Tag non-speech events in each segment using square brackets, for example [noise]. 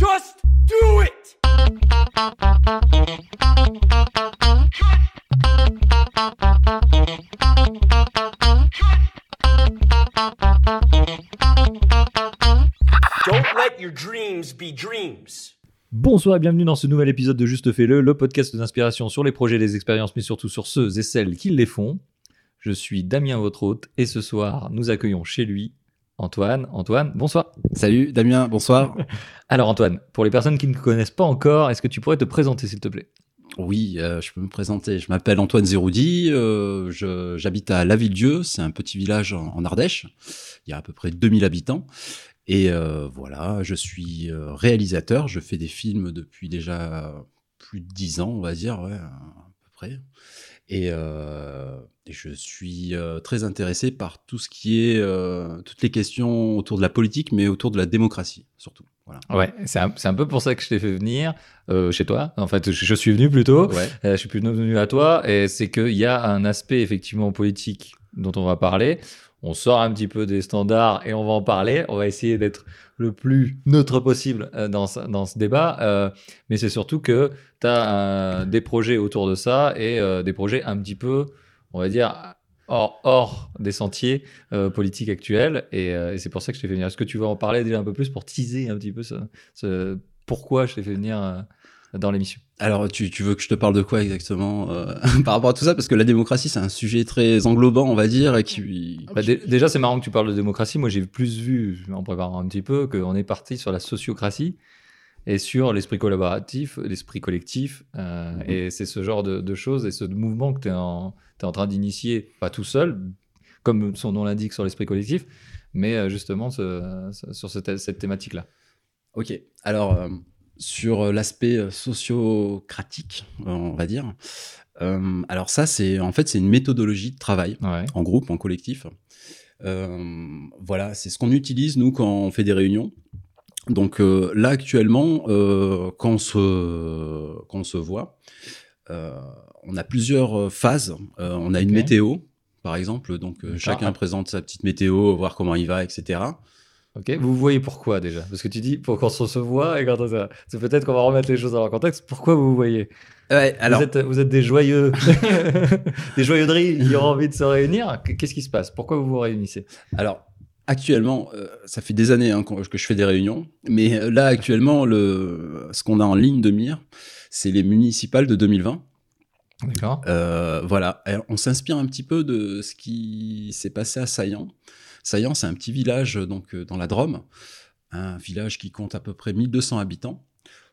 Just do it! Don't let your dreams be dreams. Bonsoir et bienvenue dans ce nouvel épisode de Juste Fais-le, le podcast d'inspiration sur les projets, les expériences, mais surtout sur ceux et celles qui les font. Je suis Damien, votre hôte, et ce soir, nous accueillons chez lui Antoine. Antoine, bonsoir. Salut Damien, bonsoir. [laughs] Alors Antoine, pour les personnes qui ne connaissent pas encore, est-ce que tu pourrais te présenter s'il te plaît? Oui, euh, je peux me présenter. Je m'appelle Antoine Zéroudi, euh, j'habite à Lavilledieu, c'est un petit village en, en Ardèche. Il y a à peu près 2000 habitants. Et euh, voilà, je suis euh, réalisateur, je fais des films depuis déjà plus de 10 ans, on va dire, ouais, à peu près. Et, et je suis euh, très intéressé par tout ce qui est, euh, toutes les questions autour de la politique, mais autour de la démocratie, surtout. Voilà. Ouais, c'est un, c'est un peu pour ça que je t'ai fait venir euh, chez toi. En fait, je, je suis venu plutôt. Ouais. Je suis plus venu à toi, et c'est qu'il y a un aspect effectivement politique dont on va parler. On sort un petit peu des standards et on va en parler. On va essayer d'être le plus neutre possible dans, ce- dans ce débat. Euh, mais c'est surtout que tu as des projets autour de ça et euh, des projets un petit peu, on va dire, hors, hors des sentiers euh, politiques actuels. Et, euh, et c'est pour ça que je t'ai fait venir. Est-ce que tu veux en parler déjà un peu plus pour teaser un petit peu ce, ce- pourquoi je t'ai fait venir euh, dans l'émission? Alors, tu, tu veux que je te parle de quoi exactement euh, [laughs] par rapport à tout ça? Parce que la démocratie, c'est un sujet très englobant, on va dire, et qui... Bah, dé- déjà, c'est marrant que tu parles de démocratie. Moi, j'ai plus vu, en préparant un petit peu, qu'on est parti sur la sociocratie et sur l'esprit collaboratif, l'esprit collectif. euh, Mhm. Et c'est ce genre de, de choses et ce mouvement que tu es, en en train d'initier, pas tout seul, comme son nom l'indique sur l'esprit collectif, mais euh, justement ce- sur cette, cette thématique-là. Ok, alors, euh, sur l'aspect euh, sociocratique, euh, on va dire, euh, alors ça, c'est en fait, c'est une méthodologie de travail, Ouais. en groupe, en collectif. Euh, voilà, c'est ce qu'on utilise, nous, quand on fait des réunions. Donc euh, là, actuellement, euh, quand, on se, quand on se voit, on a plusieurs euh, phases. Euh, on a une météo, par exemple. Donc euh, chacun présente sa petite météo, voir comment il va, etc. Ok, vous voyez pourquoi déjà? Parce que tu dis pour qu'on se voit et quand on- c'est peut-être qu'on va remettre les choses dans leur contexte. Pourquoi vous vous voyez? Ouais, alors, vous, êtes, vous êtes des joyeux, [laughs] des joyeux qui ont envie de se réunir. Qu'est-ce qui se passe? Pourquoi vous vous réunissez? Alors actuellement, euh, ça fait des années hein, que je fais des réunions, mais là, actuellement, le, ce qu'on a en ligne de mire, c'est les municipales de 2020. D'accord. Euh, voilà, on s'inspire un petit peu de ce qui s'est passé à Saillant. Saillant, c'est un petit village donc euh, dans la Drôme, un village qui compte à peu près 1200 habitants.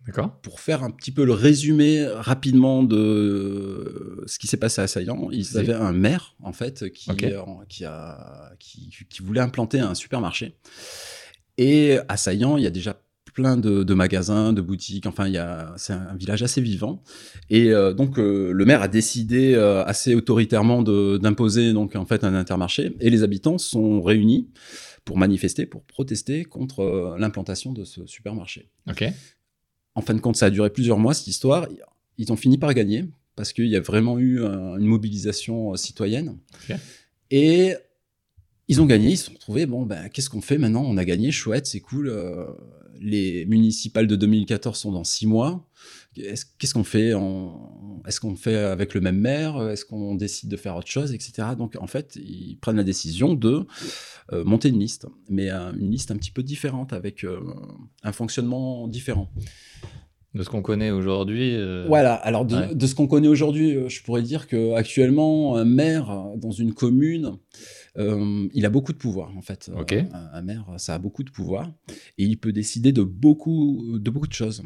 D'accord. Pour faire un petit peu le résumé rapidement de ce qui s'est passé à Saillant, ils avaient un maire en fait qui, euh, qui, a, qui, qui voulait implanter un supermarché. Et à Saillant, il y a déjà plein de, de magasins, de boutiques. Enfin, c'est un village assez vivant. Et euh, donc, euh, le maire a décidé euh, assez autoritairement d'imposer donc en fait un intermarché. Et les habitants sont réunis pour manifester, pour protester contre l'implantation de ce supermarché. Ok. En fin de compte, ça a duré plusieurs mois cette histoire. Ils ont fini par gagner parce qu'il y a vraiment eu une mobilisation citoyenne. Et ils ont gagné. Ils se sont retrouvés. Bon, ben, qu'est-ce qu'on fait maintenant? On a gagné, chouette, c'est cool. euh, les municipales de 2014 sont dans six mois. Est-ce- Qu'est-ce qu'on fait Est-ce qu'on fait avec le même maire? Est-ce qu'on décide de faire autre chose, etc. Donc, en fait, ils prennent la décision de euh, monter une liste, mais euh, une liste un petit peu différente avec euh, un fonctionnement différent. De ce qu'on connaît aujourd'hui. euh, Voilà, alors de, ouais. de ce qu'on connaît aujourd'hui, je pourrais dire que actuellement un maire dans une commune, euh, il a beaucoup de pouvoir en fait. Ok. Euh, un, un maire, ça a beaucoup de pouvoir et il peut décider de beaucoup de beaucoup de choses.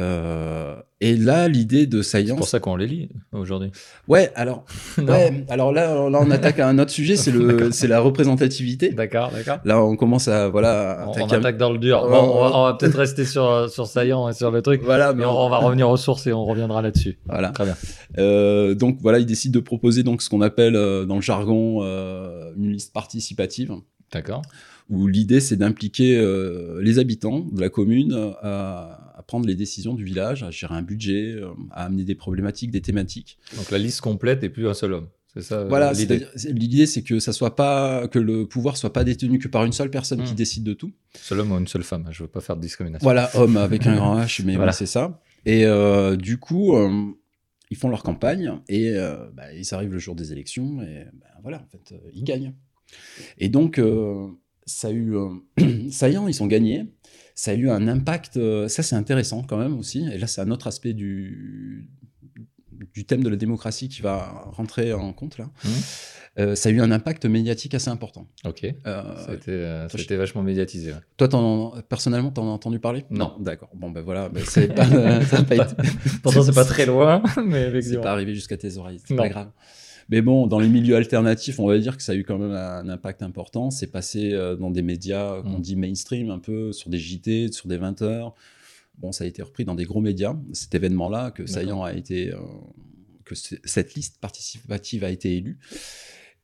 Euh, et là, l'idée de C'est Saillant, pour ça qu'on les lit aujourd'hui. ouais, alors, [laughs] ouais, alors là, là, on attaque à un autre sujet, c'est le, [laughs] c'est la représentativité. D'accord, d'accord. Là, on commence à voilà, On, on attaque dans le dur. Bon, on va, ouais. on va peut-être [laughs] rester sur, sur Saillant et sur le truc. Voilà, Mais on, on va revenir aux sources et on reviendra là-dessus. voilà. Très bien. Euh, donc voilà, il décide de proposer donc ce qu'on appelle euh, dans le jargon une liste participative, D'accord. où l'idée c'est d'impliquer les habitants de la commune à prendre les décisions du village, à gérer un budget, euh, à amener des problématiques, des thématiques. Donc la liste complète et plus un seul homme. C'est ça euh, Voilà, l'idée. c'est- l'idée c'est que ça soit pas que le pouvoir soit pas détenu que par une seule personne qui Mm. décide de tout. Seul homme ou une seule femme. Je veux pas faire de discrimination. Voilà, homme avec un grand H, mais [laughs] Voilà. c'est ça. Et euh, du coup, euh, ils font leur campagne et euh, bah, ils arrivent le jour des élections et bah, voilà, en fait, euh, ils gagnent. Et donc, euh, ça a eu, euh, [clears throat] saillant, ils sont gagnés. Ça a eu un impact. euh, ça, c'est intéressant quand même aussi. Et là, c'est un autre aspect du du thème de la démocratie qui va rentrer en compte là. Mhm. Euh, ça a eu un impact médiatique assez important. Ok. Euh, C'était euh, vachement médiatisé. ouais. toi, personnellement, t'en as entendu parler? Non. D'accord. Bon, ben voilà, ben, c'est pas, [laughs] été- Pourtant, c'est pas très loin, [laughs] mais c'est pas arrivé jusqu'à tes oreilles, c'est pas grave. Mais bon, dans les milieux alternatifs, on va dire que ça a eu quand même un impact important. C'est passé euh, dans des médias qu'on Mm. dit mainstream, un peu, sur des JT, sur des 20 heures. Bon, ça a été repris dans des gros médias, cet événement-là, que Saillant a été. euh, que cette liste participative a été élue.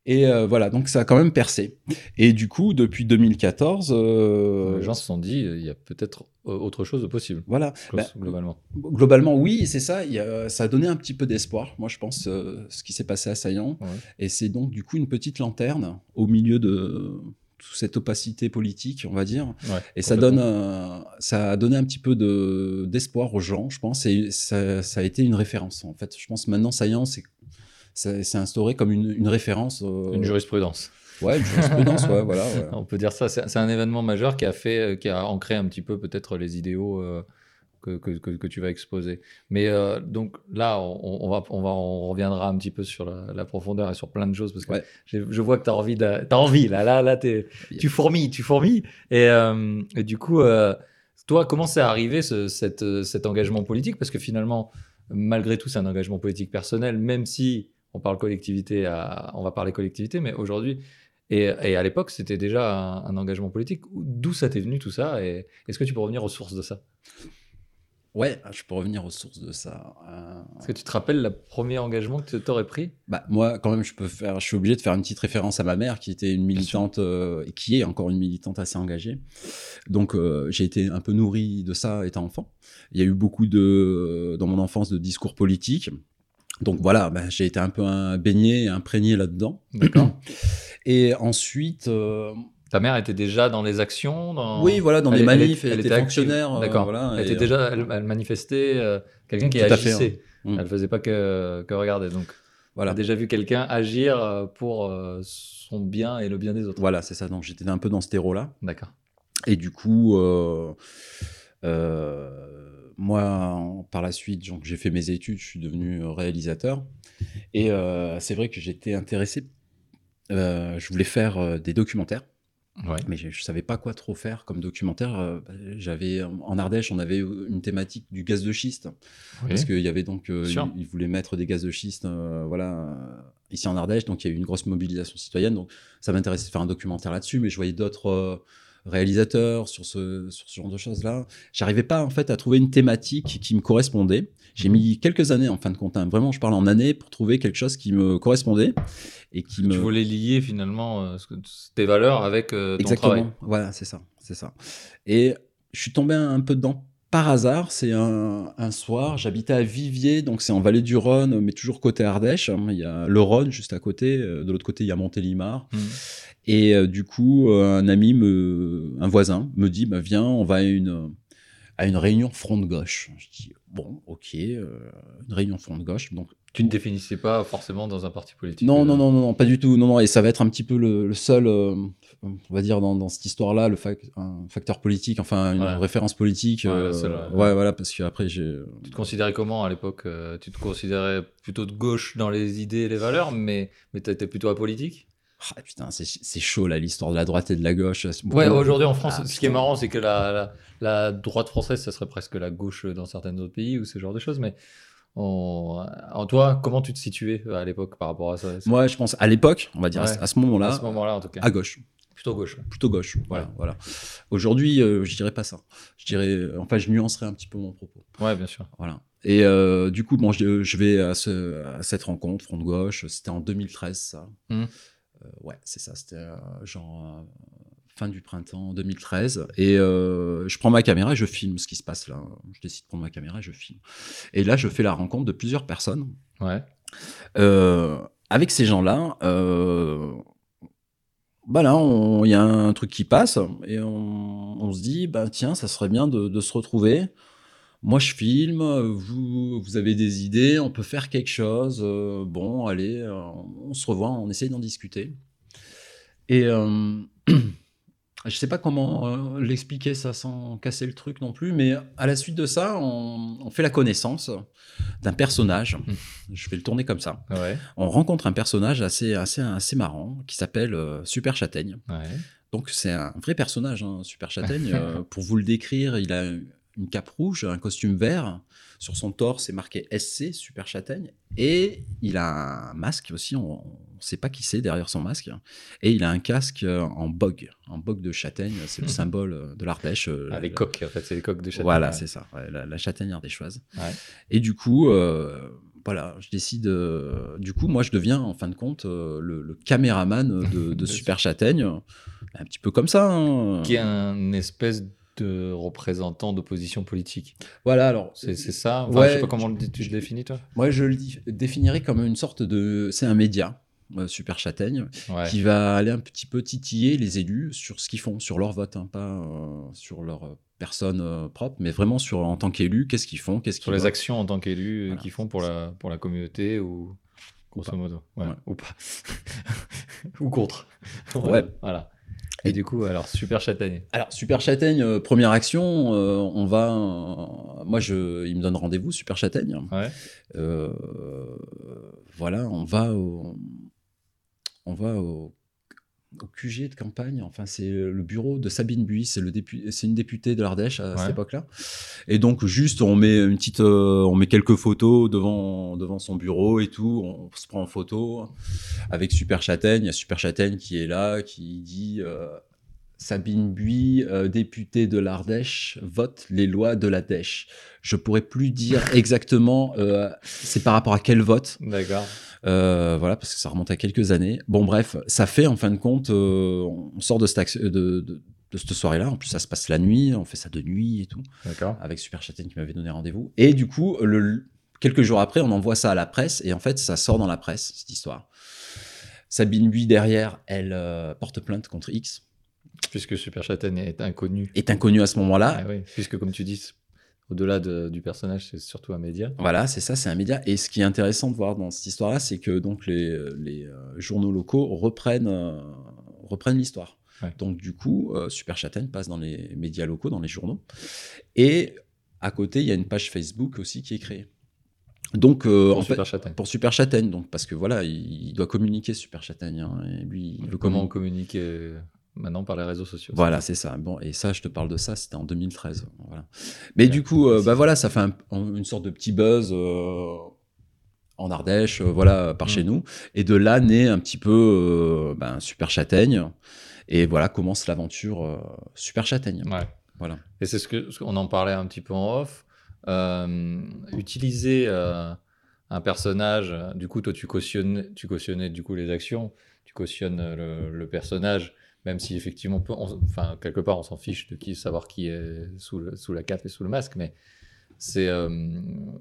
Et euh, voilà, donc ça a quand même percé. Et du coup, depuis 2014. euh, Les gens se sont dit, euh, il y a peut-être euh, autre chose de possible, Voilà. Ben, globalement. Globalement, oui, c'est ça. Il y a- ça a donné un petit peu d'espoir, moi, je pense, euh, ce qui s'est passé à Saillant. Ouais. Et c'est donc, du coup, une petite lanterne au milieu de toute cette opacité politique, on va dire. Ouais, Et ça, donne, ça a donné un petit peu de- d'espoir aux gens, je pense. Et ça, ça a été une référence, en fait. Je pense maintenant, Saillant, c'est instauré comme une, une référence. euh, Une jurisprudence. Ouais, une jurisprudence, ouais, voilà. ouais. [laughs] On peut dire ça. C'est un événement majeur qui a fait, euh, qui a ancré un petit peu peut-être les idéaux euh, que, que, tu vas exposer. Mais euh, donc là, on, on va, on va, on reviendra un petit peu sur la, la profondeur et sur plein de choses parce que Ouais. je vois que tu as envie, de, t'as envie là, là, là, tu fourmilles, tu fourmilles. Et, euh, et du coup, euh, toi, comment c'est arrivé ce, cette, cet engagement politique? Parce que finalement, malgré tout, c'est un engagement politique personnel, même si on parle collectivité, à, on va parler collectivité, mais aujourd'hui, et, et à l'époque, c'était déjà un, un engagement politique. D'où ça t'est venu tout ça? Et est-ce que tu peux revenir aux sources de ça? Ouais, je peux revenir aux sources de ça. Euh, Est-ce que tu te rappelles le premier engagement que tu aurais pris? Bah, moi, quand même, je peux faire, je suis obligé de faire une petite référence à ma mère, qui était une militante, euh, et qui est encore une militante assez engagée. Donc, euh, j'ai été un peu nourri de ça étant enfant. Il y a eu beaucoup de, dans mon enfance, de discours politiques. Donc voilà, bah, j'ai été un peu un, baigné, imprégné là-dedans. D'accord. [clears throat] Et ensuite, euh, Ta mère était déjà dans les actions dans... oui, voilà, dans Elle- des manifs, elle, elle était fonctionnaire. euh, D'accord. voilà, elle, était déjà, elle, manifestait euh, quelqu'un qui fait, agissait. Mm. Elle faisait pas que, que regarder. Donc, voilà. elle a déjà vu quelqu'un agir euh, pour euh, son bien et le bien des autres. Voilà, c'est ça. Donc, j'étais un peu dans ce terreau-là. D'accord. Et du coup, euh, euh, moi, par la suite, j'ai fait mes études, je suis devenu euh, réalisateur. Et euh, c'est vrai que j'étais intéressé. euh, je voulais faire des documentaires, Ouais. mais je ne savais pas quoi trop faire comme documentaire. J'avais en Ardèche, on avait une thématique du gaz de schiste, Oui. parce qu'il y avait donc, ils, ils voulaient mettre des gaz de schiste, euh, voilà, ici en Ardèche. Donc il y a eu une grosse mobilisation citoyenne. Donc ça m'intéressait de faire un documentaire là-dessus, mais je voyais d'autres réalisateurs sur ce, sur ce genre de choses-là. J'arrivais pas en fait à trouver une thématique qui me correspondait. J'ai mis quelques années en fin de compte, hein, vraiment, je parle en années pour trouver quelque chose qui me correspondait et qui me Tu voulais lier finalement euh, tes valeurs avec euh, ton Exactement. travail. Voilà, c'est ça, c'est ça. Et je suis tombé un peu dedans par hasard. C'est un, un soir, j'habitais à Viviers, donc c'est en vallée du Rhône, mais toujours côté Ardèche. hein. Il y a le Rhône juste à côté. euh, De l'autre côté, il y a Montélimar. Mhm. Et euh, du coup, euh, un ami, me, un voisin, me dit bah, Viens, on va à une, à une réunion front de gauche. Je dis Bon, ok, euh, une réunion front de gauche. Donc, Tu ne définissais pas forcément dans un parti politique. non, euh, non, non, non, non, pas du tout. Non, non, et ça va être un petit peu le, le seul, euh, on va dire, dans, dans cette histoire-là, le fac- un facteur politique, enfin, une Ouais. référence politique. Ouais, euh, ouais, voilà, parce qu'après, j'ai. Tu te considérais comment à l'époque euh, Tu te considérais plutôt de gauche dans les idées et les valeurs, mais, mais tu étais plutôt apolitique? Ah, putain, c'est chaud, là, l'histoire de la droite et de la gauche. Ouais, aujourd'hui en France, Ah, ce qui est marrant, c'est que la, la, la droite française, ça serait presque la gauche dans certains autres pays ou ce genre de choses. Mais en toi, comment tu te situais euh, à l'époque par rapport à ça? Moi, je pense, à l'époque, on va dire, à ce- Ouais. à ce moment-là, À ce moment-là, en tout cas. à gauche. Plutôt gauche. Plutôt gauche. Voilà, Ouais. voilà. Aujourd'hui, euh, je dirais pas ça. Je dirais, enfin, je nuancerais un petit peu mon propos. Ouais, bien sûr. Voilà. Et euh, du coup, bon, je, je vais à, ce, à cette rencontre, Front de Gauche. C'était en 2013, ça. Mhm. Euh, ouais, c'est ça. C'était euh, genre euh, fin du printemps 2013. Et euh, je prends ma caméra et je filme ce qui se passe là. Je décide de prendre ma caméra et je filme. Et là, je fais la rencontre de plusieurs personnes. Ouais. Euh, avec ces gens-là, euh, bah là, il y a un truc qui passe et on, on se dit, bah tiens, ça serait bien de, de se retrouver. Moi, je filme, vous, vous avez des idées, on peut faire quelque chose. euh, bon, allez, euh, on se revoit, on essaye d'en discuter. Et euh, [clears throat] je sais pas comment euh, l'expliquer ça sans casser le truc non plus, mais à la suite de ça, on, on fait la connaissance d'un personnage. Je vais le tourner comme ça. Ouais. On rencontre un personnage assez, assez, assez marrant qui s'appelle Super Châtaigne. Ouais. Donc c'est un vrai personnage, hein, Super Châtaigne. [laughs] Euh, pour vous le décrire, il a une cape rouge, un costume vert. Sur son torse, c'est marqué SC, Super Châtaigne. Et il a un masque aussi, on ne sait pas qui c'est derrière son masque. Et il a un casque en bog, en bog de châtaigne. C'est le [laughs] symbole de l'Ardèche. euh, Ah, les coques, en fait, c'est les coques de châtaigne. Voilà, Ouais. c'est ça, ouais, la, la châtaigne ardéchoise. Ouais. Et du coup, euh, voilà, je décide. euh, du coup, moi, je deviens en fin de compte euh, le, le caméraman de, de [laughs] Super Châtaigne, un petit peu comme ça. hein. Qui est un espèce de représentant d'opposition politique. Voilà, alors, C'est ça? Enfin, Ouais, Je sais pas comment le- tu le définis, toi? Moi, je le définirais comme une sorte de. C'est un média. euh, Super Châtaigne, Ouais. qui va aller un petit peu titiller les élus sur ce qu'ils font, sur leur vote, hein, pas euh, sur leur euh, personne euh, propre, mais vraiment sur en tant qu'élu, qu'est-ce qu'ils font, qu'est-ce qu'ils Sur les actions en tant qu'élus euh, Voilà. qu'ils font pour la, pour la communauté ou grosso modo. Ouais, Ouais. Ou pas. [laughs] ou contre. Ouais. Voilà. Et, Et- du coup, alors, super châtaigne. Alors, Super Châtaigne, euh, première action, euh, on va. euh, moi, je, il me donne rendez-vous, Super Châtaigne. Ouais. Euh, voilà, on va au, on va au, au QG de campagne. Enfin, c'est le bureau de Sabine Buis, c'est dépu- une députée de l'Ardèche à Ouais. cette époque-là. Et donc, juste, on met une petite, euh, on met quelques photos devant devant son bureau et tout. On se prend en photo avec Super Châtaigne. Il y a Super Châtaigne qui est là, qui dit. euh, Sabine Buis, euh, députée de l'Ardèche, vote les lois de la Dèche. Je pourrais plus dire [laughs] exactement euh, c'est par rapport à quel vote. D'accord. Euh, voilà, parce que ça remonte à quelques années. Bon, bref, ça fait en fin de compte, euh, on sort de cette, action- de, de- de cette soirée-là. En plus, ça se passe la nuit, on fait ça de nuit et tout, D'accord. avec Super Châtaigne qui m'avait donné rendez-vous. Et du coup, le, quelques jours après, on envoie ça à la presse, et en fait, ça sort dans la presse, cette histoire. Sabine Buis, derrière, elle porte plainte contre X, Puisque super châtaigne est inconnu. est inconnue à ce moment-là. Ah, oui. Puisque, comme tu dis, au-delà de- du personnage, c'est surtout un média. Voilà, c'est ça, c'est un média. Et ce qui est intéressant de voir dans cette histoire-là, c'est que donc les, les euh, journaux locaux reprennent, euh, reprennent l'histoire. Ouais. Donc du coup, euh, Super Châtaigne passe dans les médias locaux, dans les journaux. Et à côté, il y a une page Facebook aussi qui est créée. Donc euh, Pour en super fait, pour Super Châtaigne, donc parce que voilà, il, il doit communiquer Super Châtaigne. hein, et lui, il veut Comment communiquer. Maintenant par les réseaux sociaux Voilà, c'est ça. Bon, et ça, je te parle de ça, c'était en 2013. Voilà. Mais Ouais, du coup, euh, bah voilà, ça fait un- un- une sorte de petit buzz euh, en Ardèche, euh, voilà, par Mm. chez nous. Et de là naît un petit peu ben, Super Châtaigne. Et voilà commence l'aventure Super Châtaigne. Ouais. Voilà. Et c'est ce que qu'on en parlait un petit peu en off. Utiliser un personnage, du coup, toi, tu cautionnais, tu cautionnais du coup les actions, tu cautionnes le, le personnage, même si effectivement, on- enfin, quelque part, on s'en fiche de qui savoir qui est sous, le- sous la cape et sous le masque, mais c'est, euh,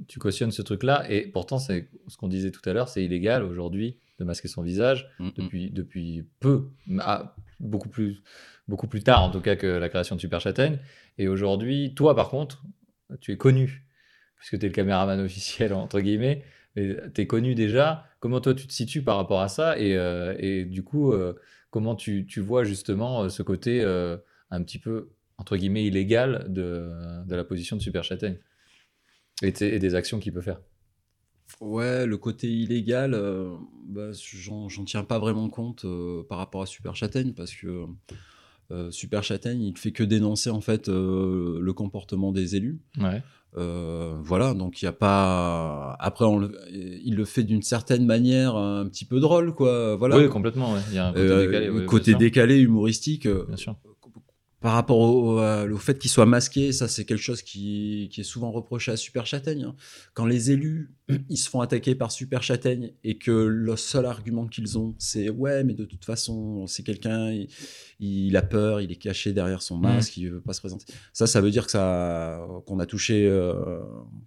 tu cautionnes ce truc-là, et pourtant, c'est ce qu'on disait tout à l'heure, c'est illégal aujourd'hui de masquer son visage Mm, mm. depuis, depuis peu, ah, beaucoup, plus, beaucoup plus tard en tout cas que la création de Super Châtaigne. Et aujourd'hui, toi par contre, tu es connu, puisque tu es le caméraman [laughs] officiel entre guillemets, tu es connu déjà. Comment toi tu te situes par rapport à ça et, euh, et du coup, euh, comment tu, vois justement euh, ce côté euh, un petit peu entre guillemets illégal de, la position de Super Châtaigne et, des actions qu'il peut faire? Ouais, le côté illégal, euh, bah, j'en tiens pas vraiment compte par rapport à Super Châtaigne parce que euh, Super Châtaigne, il fait que dénoncer en fait euh, le comportement des élus. Ouais. Euh, voilà, donc il y a pas. Après, on le- il le fait d'une certaine manière un petit peu drôle, quoi. Voilà. Oui, complètement. ouais. Il y a un côté décalé. ouais, côté décalé, humoristique. Bien sûr. Par rapport au, euh, au fait qu'il soit masqué, ça c'est quelque chose qui, qui est souvent reproché à Super Châtaigne. hein. Quand les élus [clears throat] ils se font attaquer par Super Châtaigne et que le seul argument qu'ils ont c'est ouais mais de toute façon c'est quelqu'un il, il a peur, il est caché derrière son masque, il veut pas se présenter. Ça ça veut dire que ça qu'on a touché euh,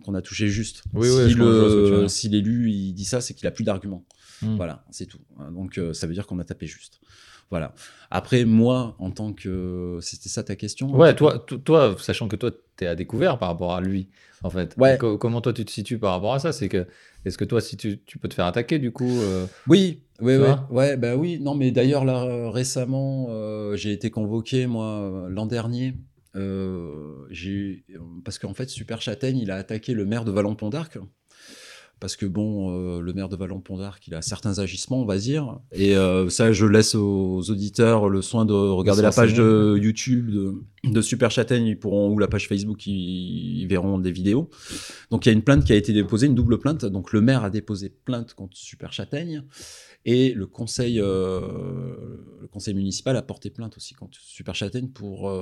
qu'on a touché juste. Oui, si oui, le si l'élu il dit ça c'est qu'il a plus d'arguments. Mm. Voilà, c'est tout. Donc euh, ça veut dire qu'on a tapé juste. Voilà. Après, moi, en tant que. C'était ça ta question Ouais, toi, to- toi, sachant que toi, tu es à découvert par rapport à lui, en fait. Ouais. Co- comment toi, tu te situes par rapport à ça? C'est que, est-ce que toi, si tu, tu peux te faire attaquer, du coup euh, Oui, oui, oui. Ouais, bah oui. Non, mais d'ailleurs, là, euh, récemment, euh, j'ai été convoqué, moi, euh, l'an dernier. Euh, parce qu'en fait, Super Châtaigne, il a attaqué le maire de Vallon-Pont d'Arc. Parce que bon, euh, le maire de Vallon-Pont d'Arc, il a certains agissements, on va dire. Et euh, ça, je laisse aux auditeurs le soin de regarder la page de YouTube de, de Super Châtaigne, ils pourront, ou la page Facebook, ils, ils verront des vidéos. Donc il y a une plainte qui a été déposée, une double plainte. Donc le maire a déposé plainte contre Super Châtaigne. Et le conseil, euh, le conseil municipal a porté plainte aussi contre Super Châtaigne pour,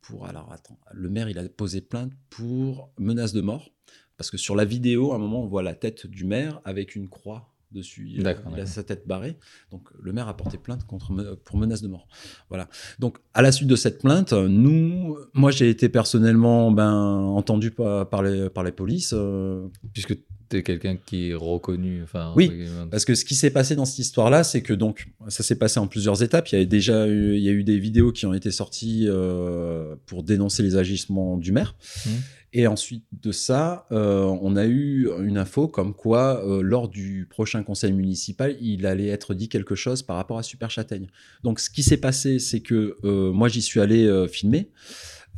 pour. Alors attends, le maire il a posé plainte pour menace de mort. Parce que sur la vidéo, à un moment, on voit la tête du maire avec une croix dessus. Il, a- sa tête barrée. Donc le maire a porté plainte contre, me- pour menace de mort. Voilà. Donc à la suite de cette plainte, nous, moi j'ai été personnellement ben, entendu par, par, les, par les polices. euh, Puisque tu es quelqu'un qui est reconnu. Enfin, Oui. Parce que ce qui s'est passé dans cette histoire-là, c'est que donc ça s'est passé en plusieurs étapes. Il y a déjà eu, il y a eu des vidéos qui ont été sorties euh, pour dénoncer les agissements du maire. Mhm. Et ensuite de ça, euh, on a eu une info comme quoi, euh, lors du prochain conseil municipal, il allait être dit quelque chose par rapport à Super Châtaigne. Donc, ce qui s'est passé, c'est que euh, moi, j'y suis allé filmer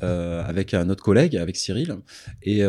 avec un autre collègue, avec Cyril, et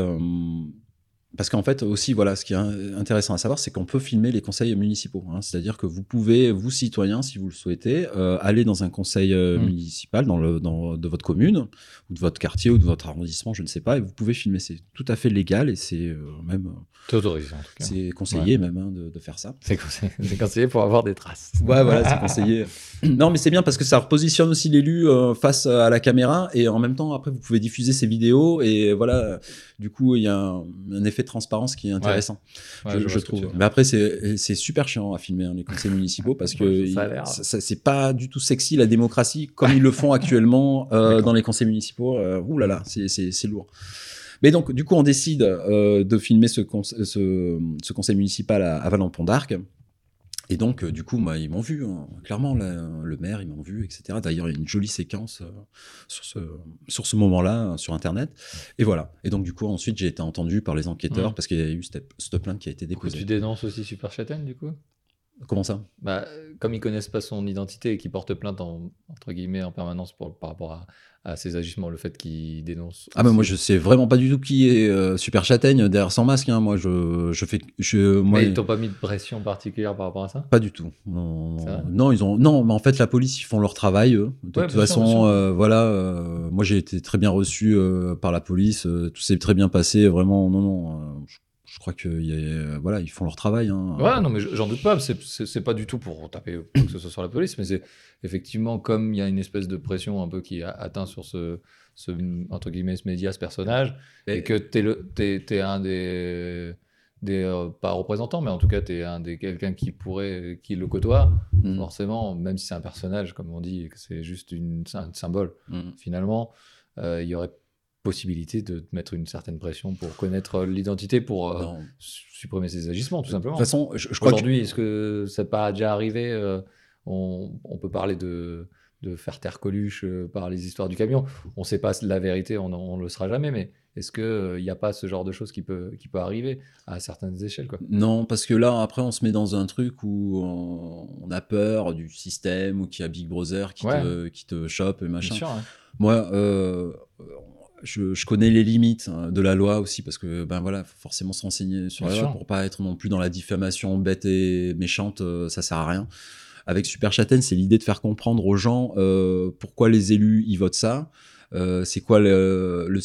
parce qu'en fait aussi, voilà, ce qui est in- intéressant à savoir, c'est qu'on peut filmer les conseils municipaux. hein. C'est-à-dire que vous pouvez, vous citoyens, si vous le souhaitez, euh, aller dans un conseil euh, Mm. municipal dans le, dans, de votre commune ou de votre quartier ou de votre arrondissement, je ne sais pas, et vous pouvez filmer. C'est tout à fait légal et c'est euh, même autorisé, c'est conseillé même hein, de, de faire ça. C'est conseillé, [laughs] conseillé pour avoir des traces. Ouais, voilà, c'est [laughs] conseillé. Non, mais c'est bien parce que ça repositionne aussi l'élu euh, face à la caméra et en même temps, après, vous pouvez diffuser ces vidéos et voilà, du coup, il y a un, un effet de transparence qui est intéressant, Ouais, je, trouve. Mais après, c'est c'est super chiant à filmer hein, les conseils municipaux parce que c'est pas du tout sexy la démocratie comme ils le font actuellement euh, [laughs] dans les conseils municipaux. Euh, ouh là là, c'est- lourd. Mais donc, du coup, on décide euh, de filmer ce, con- ce, ce conseil municipal à, à Vallon-Pont d'Arc. Et donc, euh, du coup, moi, ils m'ont vu, hein, clairement, le maire, ils m'ont vu, etc. D'ailleurs, il y a une jolie séquence euh, sur ce, sur ce moment-là, euh, sur Internet. Et voilà. Et donc, du coup, ensuite, j'ai été entendu par les enquêteurs Mhm. parce qu'il y a eu cette, cette plainte qui a été déposée. tu dénonces aussi Super Châtaigne, du coup? Comment ça? Bah, Comme ils connaissent pas son identité et qu'ils portent plainte, en, entre guillemets, en permanence pour, par rapport à, à ses agissements, le fait qu'ils dénoncent. Ah, ben moi, aussi- je sais vraiment pas du tout qui est euh, Super Châtaigne derrière son masque. hein. Moi, je, je fais. Je, moi, Mais ils t'ont pas mis de pression particulière par rapport à ça? Pas du tout. Non, ils ont. Non, mais en fait, la police, ils font leur travail. eux. De Ouais, toute sûr, façon, sûr. euh, voilà. euh, moi, j'ai été très bien reçu par la police. tout s'est très bien passé. Vraiment, non, non. je, je crois que euh, voilà, ils font leur travail. hein. Ouais, non, mais j'en doute pas. C'est- pas du tout pour taper que ce soit sur la police, mais c'est effectivement comme il y a une espèce de pression un peu qui a atteint sur ce, ce entre guillemets, ce média, ce personnage, et, Et- que t'es le, t'es un des, des euh, pas représentants, mais en tout cas t'es un des quelqu'un qui pourrait, qui le côtoie. Mm, Forcément, même si c'est un personnage, comme on dit, et que c'est juste une, un symbole. mm. Finalement, euh, il y aurait possibilité de mettre une certaine pression pour connaître l'identité, pour euh. De supprimer ses agissements, tout simplement. toute façon, je, je crois que Aujourd'hui, est-ce que ça pas déjà arrivé euh, on, on peut parler de, de faire taire Coluche euh, par les histoires du camion. On ne sait pas la vérité, on ne le sera jamais, mais est-ce qu'il n'y a pas ce genre de choses qui peut, qui peut arriver à certaines échelles quoi? Non, parce que là, après, on se met dans un truc où on, on a peur du système ou qu'il y a Big Brother qui, Ouais. te, qui te chope et machin. Sûr. hein. Moi, euh, je, je connais les limites hein, de la loi aussi parce que ben voilà, faut forcément se renseigner sur Bien la loi pour pas être non plus dans la diffamation bête et méchante, euh, ça sert à rien. Avec Super Châtaigne, c'est l'idée de faire comprendre aux gens euh, pourquoi les élus ils votent ça, euh, c'est quoi le, le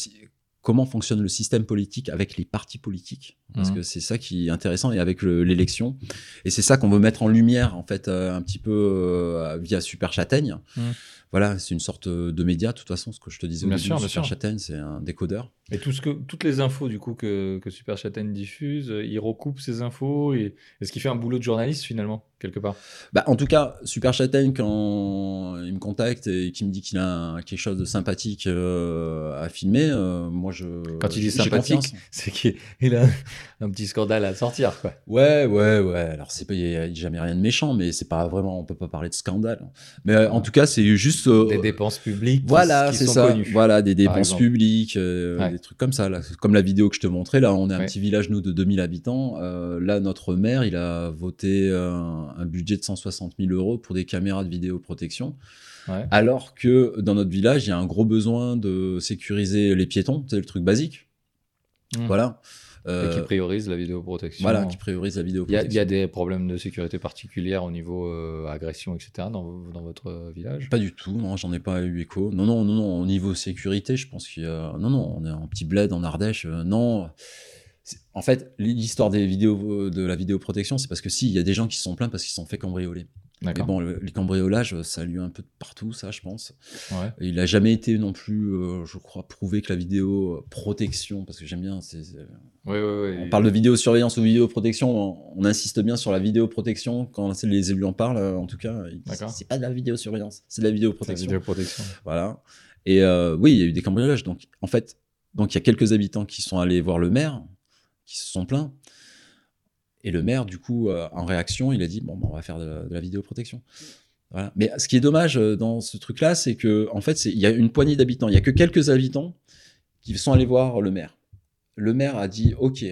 comment fonctionne le système politique avec les partis politiques parce Mhm. que c'est ça qui est intéressant et avec le- l'élection et c'est ça qu'on veut mettre en lumière en fait euh, un petit peu euh, via Super Châtaigne Mhm. Voilà, c'est une sorte de média. De toute façon, ce que je te disais au Bien début, sûr, Super. Châtaigne, c'est un décodeur. Et tout ce que, toutes les infos du coup que, que Super Châtaigne diffuse, euh, il recoupe ces infos et est-ce qu'il fait un boulot de journaliste finalement quelque part? Bah, en tout cas, Super Châtaigne, quand il me contacte et qu'il me dit qu'il a un- quelque chose de sympathique euh, à filmer, euh, moi je. Quand il dit sympathique, [laughs] c'est qu'il il a un petit scandale à sortir quoi. Ouais, ouais, ouais. Alors, il y a jamais rien de méchant, mais c'est pas vraiment, on peut pas parler de scandale. Mais euh, en tout cas, c'est juste. Des dépenses publiques Voilà, c'est ça. connues. Voilà, des dépenses publiques, Ouais. des trucs comme ça. Là. Comme la vidéo que je te montrais, là, on est un Ouais. petit village, nous, de 2000 habitants. Là, notre maire, il a voté un, un budget de 160 000 euros pour des caméras de vidéoprotection. Ouais. Alors que dans notre village, il y a un gros besoin de sécuriser les piétons, c'est le truc basique. Mm. Voilà. Et Euh, qui priorise la vidéoprotection. voilà, qui priorise la vidéoprotection. il y a des problèmes de sécurité particulières au niveau euh, agression, etc. dans, dans votre euh, village? Pas du tout, non, j'en ai pas eu écho. Non, non, non, non, au niveau sécurité, je pense qu'il y a. Non, non, on est en petit bled en Ardèche. euh, non. En fait, l'histoire des vidéos, de la vidéoprotection, c'est parce que si, il y a des gens qui se sont plaints parce qu'ils se sont fait cambrioler. Mais bon, le- les cambriolages, ça a lieu un peu de partout, ça, je pense. Ouais. Il a jamais été non plus, euh, je crois, prouvé que la vidéoprotection, parce que j'aime bien, Ouais, ouais, ouais. on parle de vidéosurveillance ou vidéoprotection, on, on insiste bien sur la vidéoprotection quand les élus en parlent, euh, en tout cas, c'est pas de la vidéosurveillance, c'est de la La vidéoprotection. vidéoprotection. Voilà. Et euh, oui, il y a eu des cambriolages. Donc, en fait, donc il y a quelques habitants qui sont allés voir le maire, qui se sont plaints. Et le maire, du coup, euh, en réaction, il a dit bon, ben, on va faire de, de la vidéoprotection. Voilà. Mais ce qui est dommage euh, dans ce truc-là, c'est que en fait, il y a une poignée d'habitants. Il y a que quelques habitants qui sont allés voir le maire. Le maire a dit OK,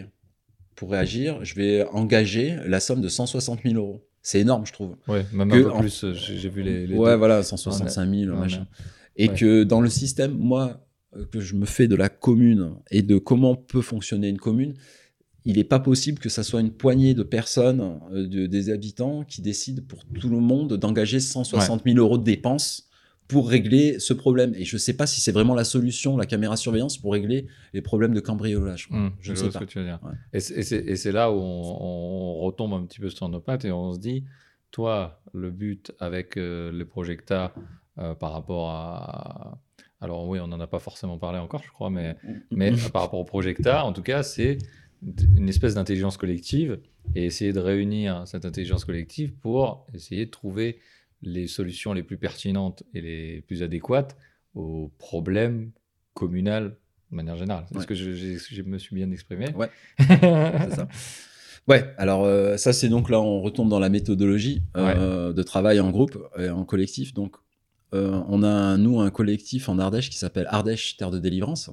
pour réagir, je vais engager la somme de 160 000 euros. C'est énorme, je trouve. Ouais, même Que un peu en- plus. euh, J'ai vu les. les ouais, deux. voilà, 165 000, Ouais, machin. ouais. Et Ouais. que dans le système, moi, que je me fais de la commune et de comment peut fonctionner une commune, il n'est pas possible que ça soit une poignée de personnes, euh, de- des habitants, qui décident pour tout le monde d'engager 160 000 euros de dépenses pour régler ce problème. Et je ne sais pas si c'est vraiment la solution, la caméra surveillance, pour régler les problèmes de cambriolage. Hum, je ne sais ce pas. que tu veux dire. Ouais. Et c'est- là où on, on retombe un petit peu sur nos pattes et on se dit, toi, le but avec euh, les projectas euh, par rapport à... Alors oui, on n'en a pas forcément parlé encore, je crois, mais, mais par rapport au projecta, en tout cas, c'est une espèce d'intelligence collective et essayer de réunir cette intelligence collective pour essayer de trouver les solutions les plus pertinentes et les plus adéquates aux problèmes communaux de manière générale. Est-ce Ouais. que je, je me suis bien exprimé Ouais. [laughs] C'est ça. Ouais, alors euh, ça c'est donc là on retombe dans la méthodologie euh, de travail en groupe et en collectif. Donc euh, on a nous un collectif en Ardèche qui s'appelle Ardèche Terre de Délivrance.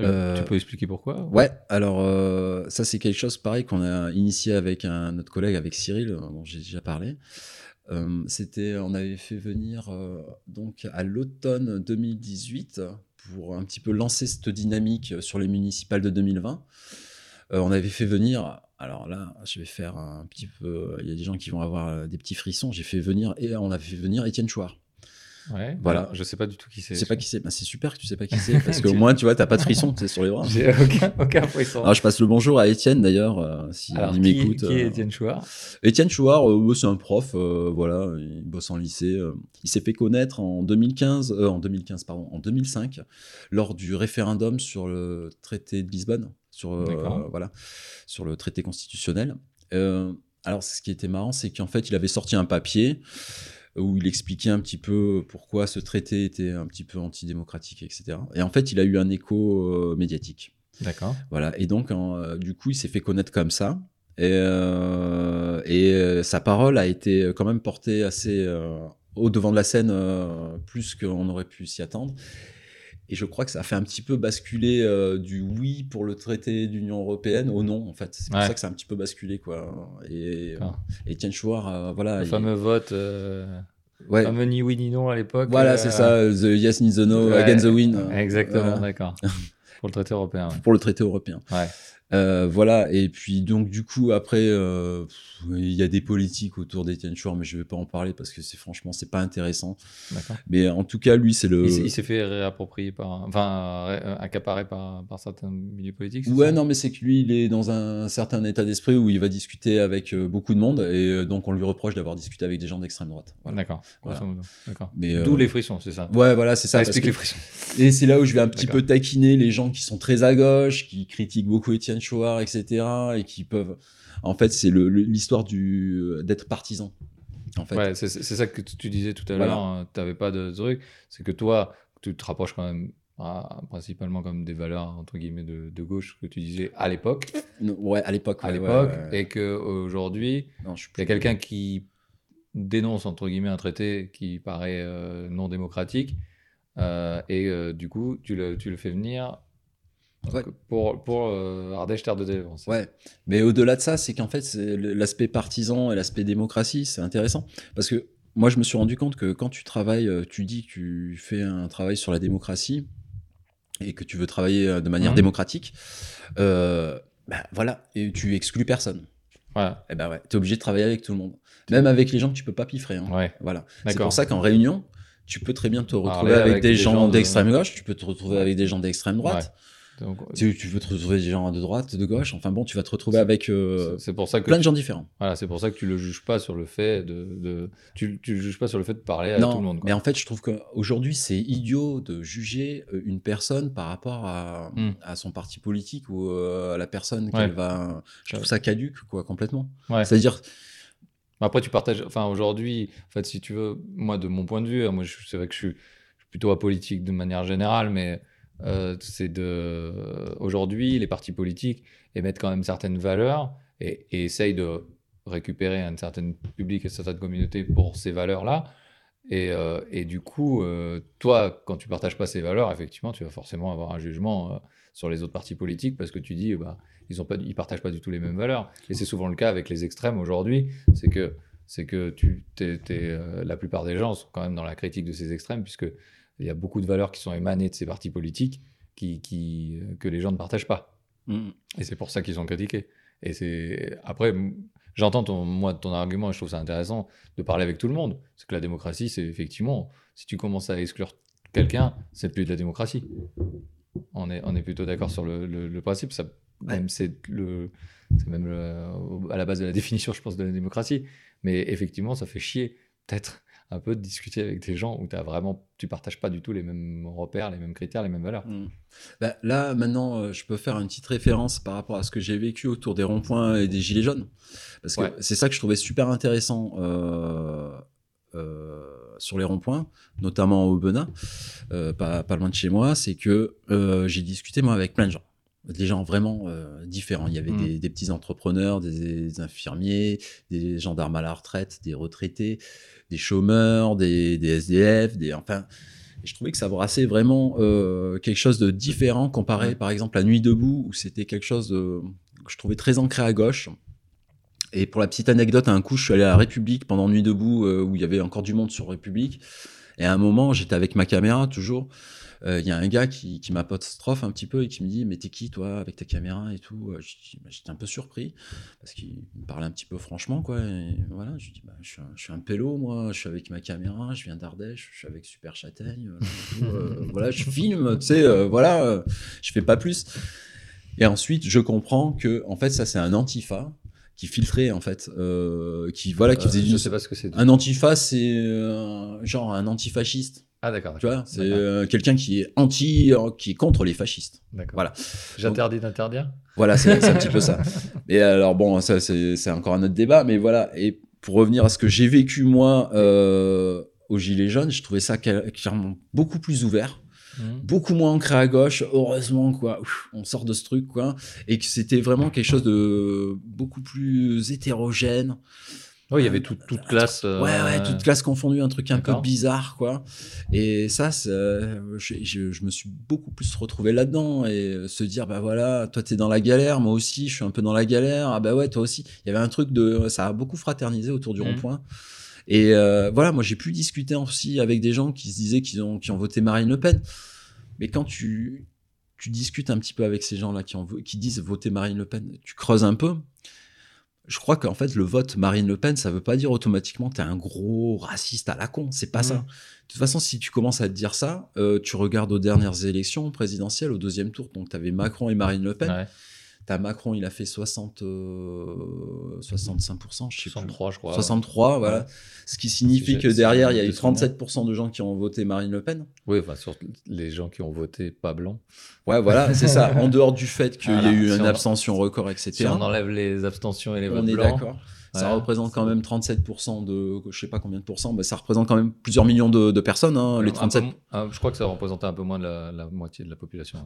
Euh, tu peux expliquer pourquoi Ouais, alors euh, ça c'est quelque chose pareil qu'on a initié avec un notre collègue avec Cyril euh, dont j'ai déjà parlé. Euh, C'était on avait fait venir euh, donc à l'automne 2018 pour un petit peu lancer cette dynamique sur les municipales de 2020. Euh, on avait fait venir, alors là, je vais faire un petit peu, il y a des gens qui vont avoir euh, des petits frissons. J'ai fait venir et on avait fait venir Étienne Chouard. Ouais, Voilà. Je sais pas du tout qui c'est. Tu sais pas qui c'est bah, C'est super que tu sais pas qui c'est [laughs] parce qu'au moins tu vois t'as pas de frisson sais, sur les bras. J'ai aucun, aucun frisson. Alors je passe le bonjour à Étienne d'ailleurs euh, si Alors, il m'écoute. qui est euh. Étienne Chouard? Étienne Chouard, euh, c'est un prof, euh, voilà, il bosse en lycée. euh, il s'est fait connaître en 2015, euh, en 2015 pardon, en 2005, lors du référendum sur le traité de Lisbonne, sur euh, D'accord. voilà, sur le traité constitutionnel. Euh, alors ce qui était marrant, c'est qu'en fait il avait sorti un papier où il expliquait un petit peu pourquoi ce traité était un petit peu antidémocratique, etc. Et en fait il a eu un écho euh, médiatique. D'accord. Voilà. Et donc, en, euh, du coup, il s'est fait connaître comme ça. Et, euh, et sa parole a été quand même portée assez euh, au devant de la scène, plus qu'on aurait pu s'y attendre. Et je crois que ça a fait un petit peu basculer euh, du oui pour le traité d'Union européenne au non, en fait. C'est pour Ouais. ça que ça a un petit peu basculé, quoi. Et Étienne Chouard, euh, voilà. Le il- fameux vote, euh, ouais. fameux ni oui ni non à l'époque. Voilà, euh, c'est ça, The Yes Needs the No, ouais, Against the Win. Exactement, d'accord. Pour le traité européen. pour le traité européen. Ouais. Euh, voilà, et puis donc du coup après, euh, il y a des politiques autour d'Étienne Chouard, mais je vais pas en parler parce que c'est franchement c'est pas intéressant. Mais en tout cas, lui c'est le. Il, s'est- il s'est fait réapproprier par, enfin, euh, accaparer par, par certains milieux politiques. Ouais, non, mais c'est que lui, il est dans un certain état d'esprit où il va discuter avec beaucoup de monde, et donc on lui reproche d'avoir discuté avec des gens d'extrême droite. Voilà. D'accord. Voilà. euh, D'où les frissons, c'est ça. Ouais, voilà, c'est ça. Ça explique que- les frissons. Et c'est là où je vais un petit peu taquiner les gens qui sont très à gauche, qui critiquent beaucoup Étienne Chouard, etc., et qui peuvent. En fait, c'est l'histoire du d'être partisan. En fait. Ouais, c'est ça que tu disais tout à Voilà. l'heure. tu n'avais pas de truc. C'est que toi, tu te rapproches quand même ah, principalement comme des valeurs entre guillemets de, de gauche que tu disais à l'époque, Ouais, à l'époque. à l'époque, ouais, ouais. et que aujourd'hui, il y a quelqu'un qui dénonce entre guillemets un traité qui paraît euh, non démocratique, euh, et euh, du coup, tu le, tu le fais venir. Ouais. Pour, pour euh, Ardèche Terre de Délivrance. Ouais, mais au-delà de ça, c'est qu'en fait, l'aspect partisan et l'aspect démocratie, c'est intéressant. Parce que moi, je me suis rendu compte que quand tu travailles, euh, tu dis que tu fais un travail sur la démocratie et que tu veux travailler euh, de manière Mhm. démocratique, euh, bah, voilà, et tu exclus personne. Voilà. Et ben ouais, t'es obligé de travailler avec tout le monde. Même avec les gens que tu peux pas piffrer. hein. Ouais. Voilà. C'est pour ça qu'en réunion, tu peux très bien te retrouver avec, avec des, des gens, gens de- d'extrême gauche, tu peux te retrouver avec des gens d'extrême droite. Donc, Tu, tu veux te retrouver des gens de droite, de gauche. Enfin bon, tu vas te retrouver avec euh, c'est- c'est pour ça que plein de gens différents. Voilà, c'est pour ça que tu le juges pas sur le fait de, de- tu, tu le juges pas sur le fait de parler à non, tout le monde. quoi. mais en fait, je trouve qu'aujourd'hui, c'est idiot de juger euh, une personne par rapport à, Hmm. à son parti politique ou euh, à la personne Ouais. qu'elle va. Je trouve ça caduque, quoi, complètement. Ouais. C'est-à-dire, Après, tu partages. Enfin, aujourd'hui, en fait, si tu veux, moi, de mon point de vue, hein, moi, c'est vrai que je suis plutôt apolitique de manière générale, mais euh, c'est de. Aujourd'hui, les partis politiques émettent quand même certaines valeurs et, et essayent de récupérer un certain public et certaines communautés pour ces valeurs-là. Et, euh, et du coup, euh, toi, quand tu partages pas ces valeurs, effectivement, tu vas forcément avoir un jugement sur les autres partis politiques parce que tu dis, bah, ils ont pas, ils partagent pas du tout les mêmes valeurs. Et c'est souvent le cas avec les extrêmes aujourd'hui, c'est que c'est que tu, euh, la plupart des gens sont quand même dans la critique de ces extrêmes puisque il y a beaucoup de valeurs qui sont émanées de ces partis politiques qui, qui, euh, que les gens ne partagent pas. hmm, Et c'est pour ça qu'ils sont critiqués. Et c'est après, j'entends ton, moi ton argument et je trouve ça intéressant de parler avec tout le monde. C'est que la démocratie, c'est effectivement, si tu commences à exclure quelqu'un, c'est plus de la démocratie. On est, on est plutôt d'accord sur le, le- le principe. Ça, même c'est le, c'est même le- à la base de la [laughs] définition, je pense, de la démocratie. Mais effectivement, ça fait chier peut-être un peu de discuter avec des gens où as vraiment, tu partages pas du tout les mêmes repères, les mêmes critères, les mêmes valeurs. hmm. Bah, là, maintenant, euh, je peux faire une petite référence par rapport à ce que j'ai vécu autour des ronds-points et des gilets jaunes. Parce que Ouais. c'est ça que je trouvais super intéressant euh, euh, sur les ronds-points, notamment au Benin, euh, pas, pas loin de chez moi. C'est que euh, j'ai discuté, moi, avec plein de gens. Des gens vraiment euh, différents. Il y avait Mm. des, des petits entrepreneurs, des, des infirmiers, des gendarmes à la retraite, des retraités, des chômeurs, des, des SDF, des, enfin, je trouvais que ça brassait vraiment euh, quelque chose de différent comparé, Ouais. par exemple, à Nuit debout, où c'était quelque chose de, que je trouvais très ancré à gauche. Et pour la petite anecdote, un coup, je suis allé à la République pendant Nuit debout, euh, où il y avait encore du monde sur République. Et à un moment, j'étais avec ma caméra, toujours. Euh, Il y a un gars qui, qui m'apostrophe un petit peu et qui me dit Mais t'es qui, toi, avec ta caméra et tout? Euh, Bah, J'étais un peu surpris, parce qu'il me parlait un petit peu franchement, quoi. Et voilà, je lui dis bah, je, suis un, je suis un pélo, moi, je suis avec ma caméra, je viens d'Ardèche, je suis avec Super Châtaigne. euh, tout, euh, [laughs] voilà, je filme, tu sais, euh, voilà, je fais pas plus. Et ensuite, je comprends que, en fait, ça, c'est un antifa qui filtrait, en fait, euh, qui, voilà, qui Euh, faisait je sais pas ce que c'est. Un antifa, c'est euh, genre un antifasciste. Ah d'accord. Tu vois, c'est quelqu'un qui est anti, qui est contre les fascistes. D'accord. Voilà. J'interdis d'interdire? Voilà, c'est un petit peu ça. [laughs] Et alors bon, ça c'est encore un autre débat, mais voilà. Et pour revenir à ce que j'ai vécu moi euh, au Gilet jaune, je trouvais ça clairement beaucoup plus ouvert, Mhm. beaucoup moins ancré à gauche. Heureusement quoi, Ouf, on sort de ce truc quoi, et que c'était vraiment quelque chose de beaucoup plus hétérogène. Oui, il y avait tout- toute classe. euh, Ouais, ouais, toute classe confondue, un truc un peu bizarre, quoi. Et ça, euh, je, je- je me suis beaucoup plus retrouvé là-dedans et se dire, bah voilà, toi t'es dans la galère, moi aussi, je suis un peu dans la galère. Ah bah ouais, toi aussi. Il y avait un truc de, ça a beaucoup fraternisé autour du Mhm. rond-point. Et euh, voilà, moi j'ai pu discuter aussi avec des gens qui se disaient qu'ils ont, qui ont voté Marine Le Pen. Mais quand tu, tu discutes un petit peu avec ces gens-là qui, ont qui disent voter Marine Le Pen, tu creuses un peu. Je crois qu'en fait, le vote Marine Le Pen, ça veut pas dire automatiquement que tu es un gros raciste à la con. C'est pas ça. De toute façon, si tu commences à te dire ça, euh, tu regardes aux dernières élections présidentielles, au deuxième tour. Donc, tu avais Macron et Marine Le Pen. Ouais, T'as Macron, il a fait 60, euh, 65%, je sais plus. 63, je crois. 63, voilà. Ouais. Ce qui signifie que derrière, il y a eu de souvenir. 37% de gens qui ont voté Marine Le Pen. Oui, enfin, surtout les gens qui ont voté pas blanc. Ouais, voilà, c'est ça. [laughs] En dehors du fait qu'il Voilà, y a eu si une on- abstention record, etc. Si on enlève les abstentions et les votes on est blancs. d'accord. Ça représente quand même 37% de, je sais pas combien de pourcents, mais ça représente quand même plusieurs millions de, de personnes, hein, les Un peu 37. mo- un- je crois que ça représentait un peu moins de la, la moitié de la population. ouais.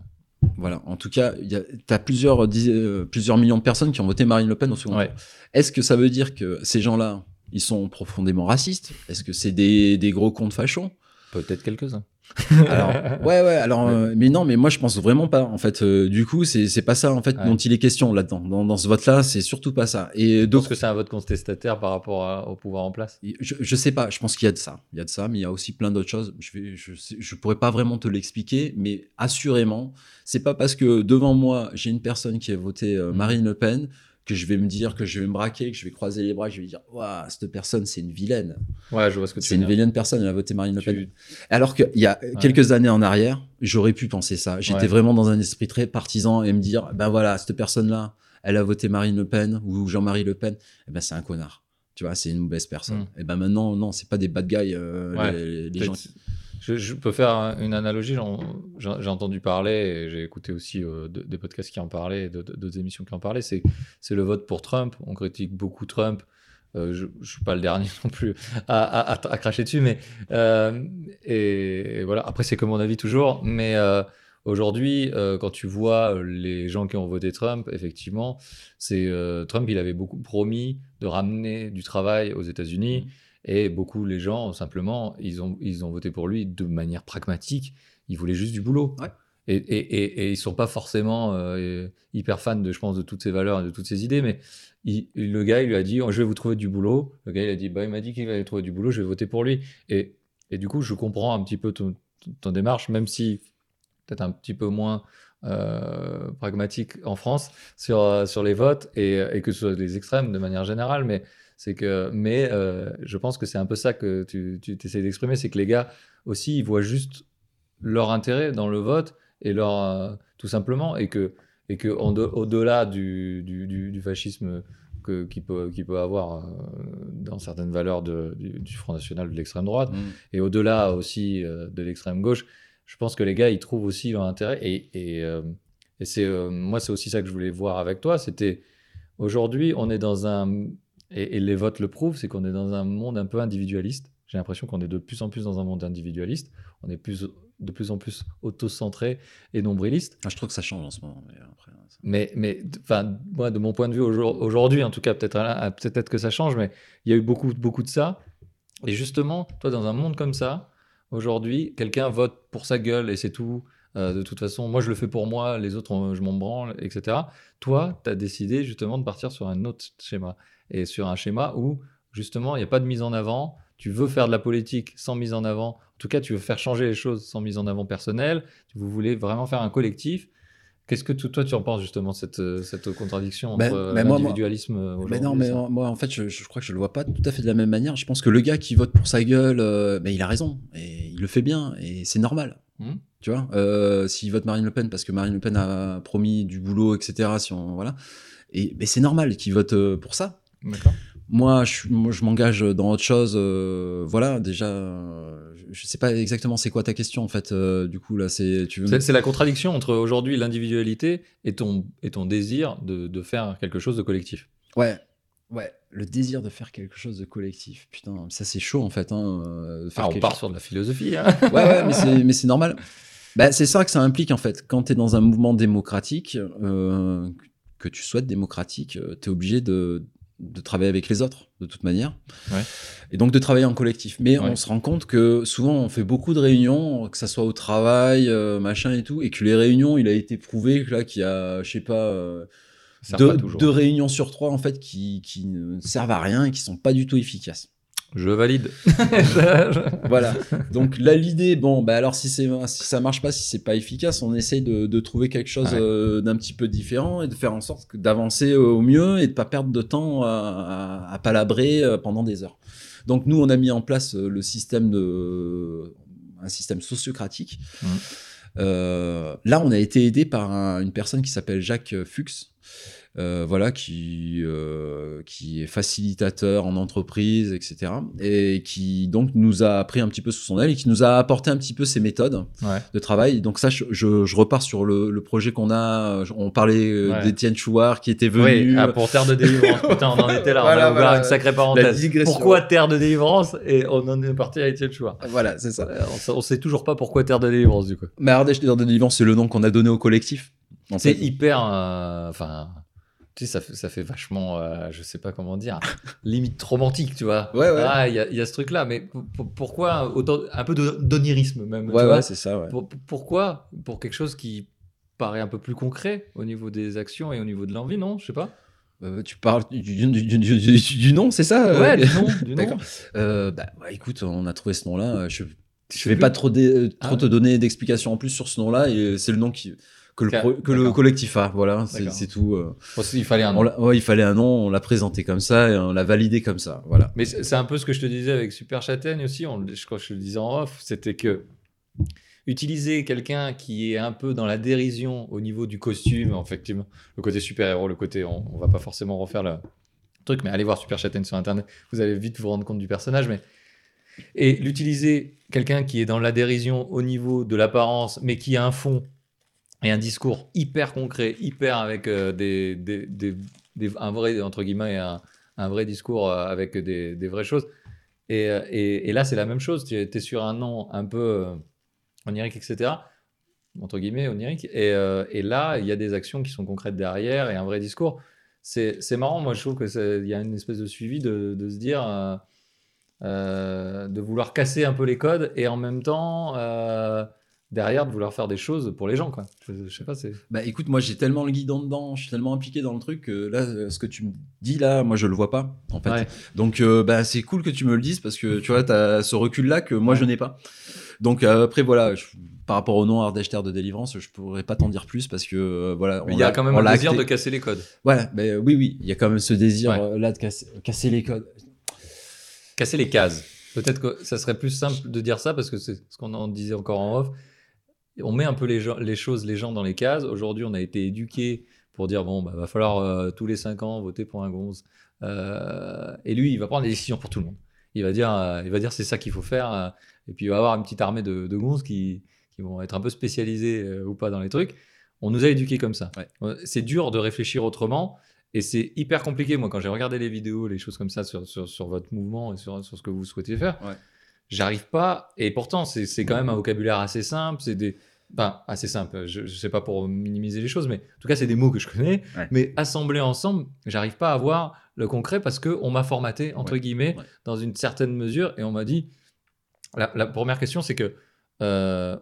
Voilà. En tout cas, il y a, t'as plusieurs, dix- euh, plusieurs millions de personnes qui ont voté Marine Le Pen au second Ouais. tour. Est-ce que ça veut dire que ces gens-là, ils sont profondément racistes? Est-ce que c'est des, des gros comptes fachos? Peut-être quelques-uns. [laughs] Alors, ouais, ouais, alors, euh, mais non, mais moi je pense vraiment pas. En fait, euh, du coup, c'est c'est pas ça en fait Ouais. dont il est question là-dedans. Dans, dans ce vote-là, c'est surtout pas ça. Et Je donc, que c'est un vote contestataire par rapport à- au pouvoir en place? je, je sais pas. Je pense qu'il y a de ça. Il y a de ça, mais il y a aussi plein d'autres choses. Je vais, je, je pourrais pas vraiment te l'expliquer, mais assurément, c'est pas parce que devant moi j'ai une personne qui a voté euh, Mhm. Marine Le Pen que je vais me dire que je vais me braquer, que je vais croiser les bras, que je vais dire, waouh, cette personne c'est une vilaine. Ouais, je vois ce que tu C'est une vilaine personne, elle a voté Marine Le Pen. Tu- Alors qu'il y a quelques années en arrière, j'aurais pu penser ça. J'étais Ouais. vraiment dans un esprit très partisan et me dire, ben voilà, cette personne-là, elle a voté Marine Le Pen ou Jean-Marie Le Pen, eh ben c'est un connard. Tu vois, c'est une mauvaise personne. Mm. Et ben maintenant, non, c'est pas des bad guys, euh, Ouais. les, les gens. qui- Je, peux faire un- une analogie. J'ai entendu parler j'ai écouté aussi euh, de- des podcasts qui en parlaient, d'autres émissions qui en parlaient. C'est le vote pour Trump. On critique beaucoup Trump. Euh, je ne suis pas le dernier [laughs] non plus à, cracher dessus, mais euh, voilà. Après, c'est que mon avis toujours. Mais aujourd'hui, quand tu vois les gens qui ont voté Trump, effectivement, Trump. Il avait beaucoup promis de ramener du travail aux États-Unis. Et beaucoup, les gens, simplement, ils ont, ils ont voté pour lui de manière pragmatique. Ils voulaient juste du boulot. Ouais. Et, et, ils sont pas forcément euh, hyper fans, de, je pense, de toutes ces valeurs et de toutes ces idées. Mais il- le gars, il lui a dit oh, Je vais vous trouver du boulot. Le gars, il a dit bah, Il m'a dit qu'il allait trouver du boulot, je vais voter pour lui. Et, et du coup, je comprends un petit peu ton, ton- démarche, même si peut-être un petit peu moins euh, pragmatique en France sur, euh, sur les votes et, et que ce soit les extrêmes de manière générale. Mais c'est que, mais euh, je pense que c'est un peu ça que tu, tu essaies d'exprimer, c'est que les gars aussi, ils voient juste leur intérêt dans le vote et leur euh, tout simplement et que et que en de- au-delà du, du, du- du fascisme que qui peut qui peut avoir euh, dans certaines valeurs de- du, du Front National de l'extrême droite Mm. et au-delà aussi euh, de l'extrême gauche, je pense que les gars ils trouvent aussi leur intérêt et et, euh, et c'est moi c'est aussi ça que je voulais voir avec toi, c'était aujourd'hui on est dans un et, et les votes le prouvent, c'est qu'on est dans un monde un peu individualiste. J'ai l'impression qu'on est de plus en plus dans un monde individualiste. On est plus, de plus en plus auto-centré et nombriliste. Ah, je trouve que ça change en ce moment. Mais après, ça- Mais, mais moi, de mon point de vue aujourd- aujourd'hui, en tout cas, peut-être à- peut-être que ça change, mais il y a eu beaucoup, beaucoup de ça. Et justement, toi, dans un monde comme ça, aujourd'hui, quelqu'un vote pour sa gueule et c'est tout. Euh, de toute façon, moi, je le fais pour moi, les autres, on- je m'en branle, etc. Toi, tu as décidé justement de partir sur un autre schéma. Et sur un schéma où, justement, il n'y a pas de mise en avant. Tu veux faire de la politique sans mise en avant. En tout cas, tu veux faire changer les choses sans mise en avant personnelle. Vous voulez vraiment faire un collectif. Qu'est-ce que toi tu en penses justement cette, euh, cette contradiction entre Ben- euh, ben l'individualisme euh, Mais aujourd'hui non, mais ça moi, en fait, je, je crois que je le vois pas tout à fait de la même manière. Je pense que le gars qui vote pour sa gueule, euh, ben, il a raison et il le fait bien et c'est normal. Hmm. Tu vois, euh, s'il vote Marine Le Pen parce que Marine Le Pen a promis du boulot, etc. Si on voilà, et mais c'est normal qu'il vote pour ça. Moi, je, suis- moi, je m'engage dans autre chose. euh, voilà, déjà, euh, je- sais pas exactement c'est quoi ta question en fait. euh, du coup, là, c'est tu veux. C'est c'est la contradiction entre aujourd'hui l'individualité et ton, et ton désir de, de faire quelque chose de collectif. Ouais, ouais. Le désir de faire quelque chose de collectif. Putain, ça c'est chaud en fait. Hein, euh, faire Ah, on part chose- sur de la philosophie. hein. Ouais, ouais, mais c'est, mais c'est normal. Bah, c'est ça que ça implique en fait. Quand tu es dans un mouvement démocratique, euh, que tu souhaites démocratique, tu es obligé de, de travailler avec les autres, de toute manière. Ouais. Et donc de travailler en collectif. Mais Ouais. on se rend compte que souvent on fait beaucoup de réunions, que ça soit au travail, euh, machin et tout, et que les réunions, il a été prouvé que là, qu'il y a, je sais pas, euh, deux, pas toujours. deux réunions sur trois en fait qui, qui ne servent à rien et qui sont pas du tout efficaces. Je valide. [laughs] voilà. [laughs] Donc là, l'idée, bon, bah alors si, c'est, si ça marche pas, si c'est pas efficace, on essaye de, de trouver quelque chose Ouais. euh, d'un petit peu différent et de faire en sorte d'avancer euh, au mieux et de pas perdre de temps à, à, à palabrer euh, pendant des heures. Donc nous, on a mis en place le système de un système sociocratique. Euh, là, on a été aidé par un- une personne qui s'appelle Jacques Fuchs. Euh, voilà, qui, euh, qui est facilitateur en entreprise, etc. Et qui donc nous a pris un petit peu sous son aile et qui nous a apporté un petit peu ses méthodes Ouais. de travail. Donc ça, je, je, je repars sur le, le projet qu'on a. On parlait euh, Ouais. d'Étienne Chouard qui était Oui, venu. ah, pour Terre de Délivrance. Putain, on en était là. [laughs] Voilà, on a ouvert voilà. une sacrée parenthèse. Pourquoi Terre de Délivrance Et on en est parti à Étienne Chouard. Voilà, c'est ça. On, sait- on sait toujours pas pourquoi Terre de Délivrance, du coup. Mais Ardèche de Délivrance, c'est le nom qu'on a donné au collectif. C'est hyper. euh, Enfin. Tu sais, ça fait, ça fait vachement, euh, je sais pas comment dire, [laughs] limite romantique, tu vois. Ouais, ouais. Ah, il y, a- il y a ce truc-là, mais pourquoi autant, un peu d'onirisme même Ouais, ouais, c'est ça, ouais. Pour- Pourquoi Pour quelque chose qui paraît un peu plus concret au niveau des actions et au niveau de l'envie, non Je sais pas. Euh, tu parles du, du, du, du- du- du nom, c'est ça euh? Ouais, du nom, [laughs] du nom. D'accord. Euh, bah, bah, écoute, on a trouvé ce nom-là. Je, vais plus. pas trop, dé- trop Ah. te donner d'explications en plus sur ce nom-là. Et c'est le nom qui, que, le, Qu'a- pro- que le d'accord. collectif a. Voilà, c'est tout. euh. Il fallait un nom. ouais, il fallait un nom, on l'a présenté comme ça et on l'a validé comme ça. Voilà. Mais c'est un peu ce que je te disais avec Super Châtaigne aussi, on, je crois que je le disais en off, c'était que utiliser quelqu'un qui est un peu dans la dérision au niveau du costume, effectivement, le côté super-héros, le côté, on, on va pas forcément refaire le truc, mais allez voir Super Châtaigne sur Internet, vous allez vite vous rendre compte du personnage, mais... Et l'utiliser quelqu'un qui est dans la dérision au niveau de l'apparence, mais qui a un fond et un discours hyper concret, hyper avec euh, des, un vrai, entre guillemets, un, un vrai discours euh, avec des, vraies choses. Et, euh, et, et là, c'est la même chose. Tu es sur un nom un peu onirique, etc. Entre guillemets, onirique. Et, et là, il y a des actions qui sont concrètes derrière et un vrai discours. C'est marrant, moi, je trouve qu'il y a une espèce de suivi de, de se dire. de vouloir casser un peu les codes et en même temps derrière de vouloir faire des choses pour les gens quoi. Je, je sais pas c'est Bah écoute, moi j'ai tellement le guidon dedans, je suis tellement impliqué dans le truc que là, euh, ce que tu me dis là, moi je le vois pas en fait. Ouais. Donc euh, bah c'est cool que tu me le dises parce que tu vois, t'as ce recul là que moi je n'ai pas. Donc euh, après voilà, je- par rapport au nom Ardèche Terre de Délivrance, je pourrais pas t'en dire plus parce que euh, voilà. Il y a quand même un désir acté. de casser les codes. Voilà, mais oui oui, il y a quand même ce désir Ouais. euh, là de casser, casser les codes. Casser les cases. Peut-être que ça serait plus simple de dire ça parce que c'est ce qu'on en disait encore en off. On met un peu les, gens- les choses, les gens dans les cases. Aujourd'hui, on a été éduqués pour dire bon, bah, va falloir euh, tous les 5 ans voter pour un gonze. Euh, et lui, il va prendre des décisions pour tout le monde. Il va dire, euh, il va dire c'est ça qu'il faut faire. et puis il va avoir une petite armée de, de gonzes qui, qui vont être un peu spécialisés ou pas dans les trucs. On nous a éduqués comme ça. Ouais. C'est dur de réfléchir autrement. Et c'est hyper compliqué. Moi, quand j'ai regardé les vidéos, les choses comme ça sur, sur, sur votre mouvement et sur, sur ce que vous souhaitez faire, Ouais. j'arrive pas. Et pourtant, c'est c'est quand même un vocabulaire assez simple. C'est des. Enfin, assez simple. Je, je sais pas pour minimiser les choses, mais en tout cas, c'est des mots que je connais. Ouais. Mais assemblés ensemble, j'arrive pas à voir le concret parce que on m'a formaté, entre Ouais. guillemets, Ouais. dans une certaine mesure. Et on m'a dit. La, la première question, c'est que euh,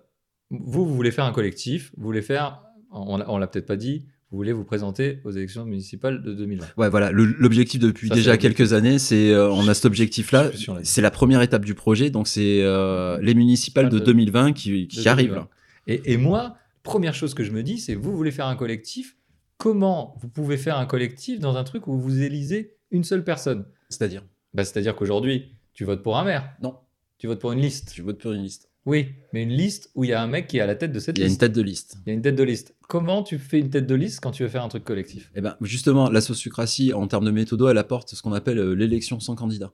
vous, vous voulez faire un collectif, vous voulez faire. On, on l'a peut-être pas dit. Vous voulez vous présenter aux élections municipales de 2020. Ouais, voilà. L'objectif depuis Ça, déjà quelques années, c'est euh, on a cet Je objectif-là. C'est la première étape du projet, donc c'est euh, les municipales de De- 2020 qui, arrivent. 2020. là. Et, et moi, première chose que je me dis, c'est vous voulez faire un collectif. Comment vous pouvez faire un collectif dans un truc où vous élisez une seule personne? C'est-à-dire? Bah, C'est-à-dire qu'aujourd'hui, tu votes pour un maire, Non, tu votes pour une liste. tu votes pour une liste. Oui, mais une liste où il y a un mec qui est à la tête de cette Il y a une liste. tête de liste. Il y a une tête de liste. Comment tu fais une tête de liste quand tu veux faire un truc collectif? Eh ben, justement, la sociocratie, en termes de méthodo, elle apporte ce qu'on appelle euh, l'élection sans candidat.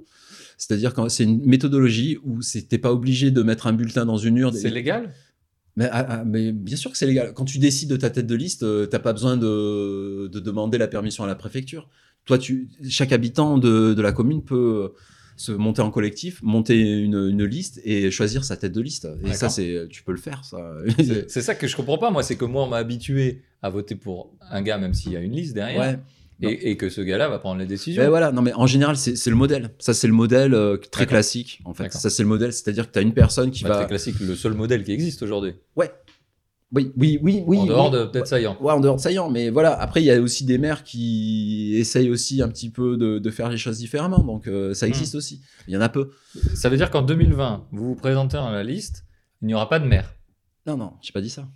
C'est-à-dire que c'est une méthodologie où c'est- t'es pas obligé de mettre un bulletin dans une urne. C'est légal? Mais, ah, ah, mais bien sûr que c'est légal. Quand tu décides de ta tête de liste, euh, t'as pas besoin de, de demander la permission à la préfecture. Toi, tu, chaque habitant de, de la commune peut se monter en collectif, monter une, une liste et choisir sa tête de liste. Et ça, c'est, tu peux le faire, ça. C'est ça que je comprends pas, moi. C'est que moi, on m'a habitué à voter pour un gars, même s'il y a une liste derrière. ouais. Et, et que ce gars-là va prendre les décisions. Mais voilà, non, mais en général, c'est, le modèle. Ça, c'est le modèle euh, très classique, en fait. Ça, c'est le modèle, c'est-à-dire que tu as une personne qui Bah, va. Très classique, le seul modèle qui existe aujourd'hui. Ouais. Oui, oui, oui, oui. en dehors oui. de peut-être saillant. Ouais, en dehors de saillant, mais voilà. Après, il y a aussi des maires qui essayent aussi un petit peu de, de faire les choses différemment, donc euh, Hmm. ça existe aussi. Il y en a peu. Ça veut dire qu'en 2020, vous vous présentez dans la liste, il n'y aura pas de maire. Non, non, j'ai pas dit ça.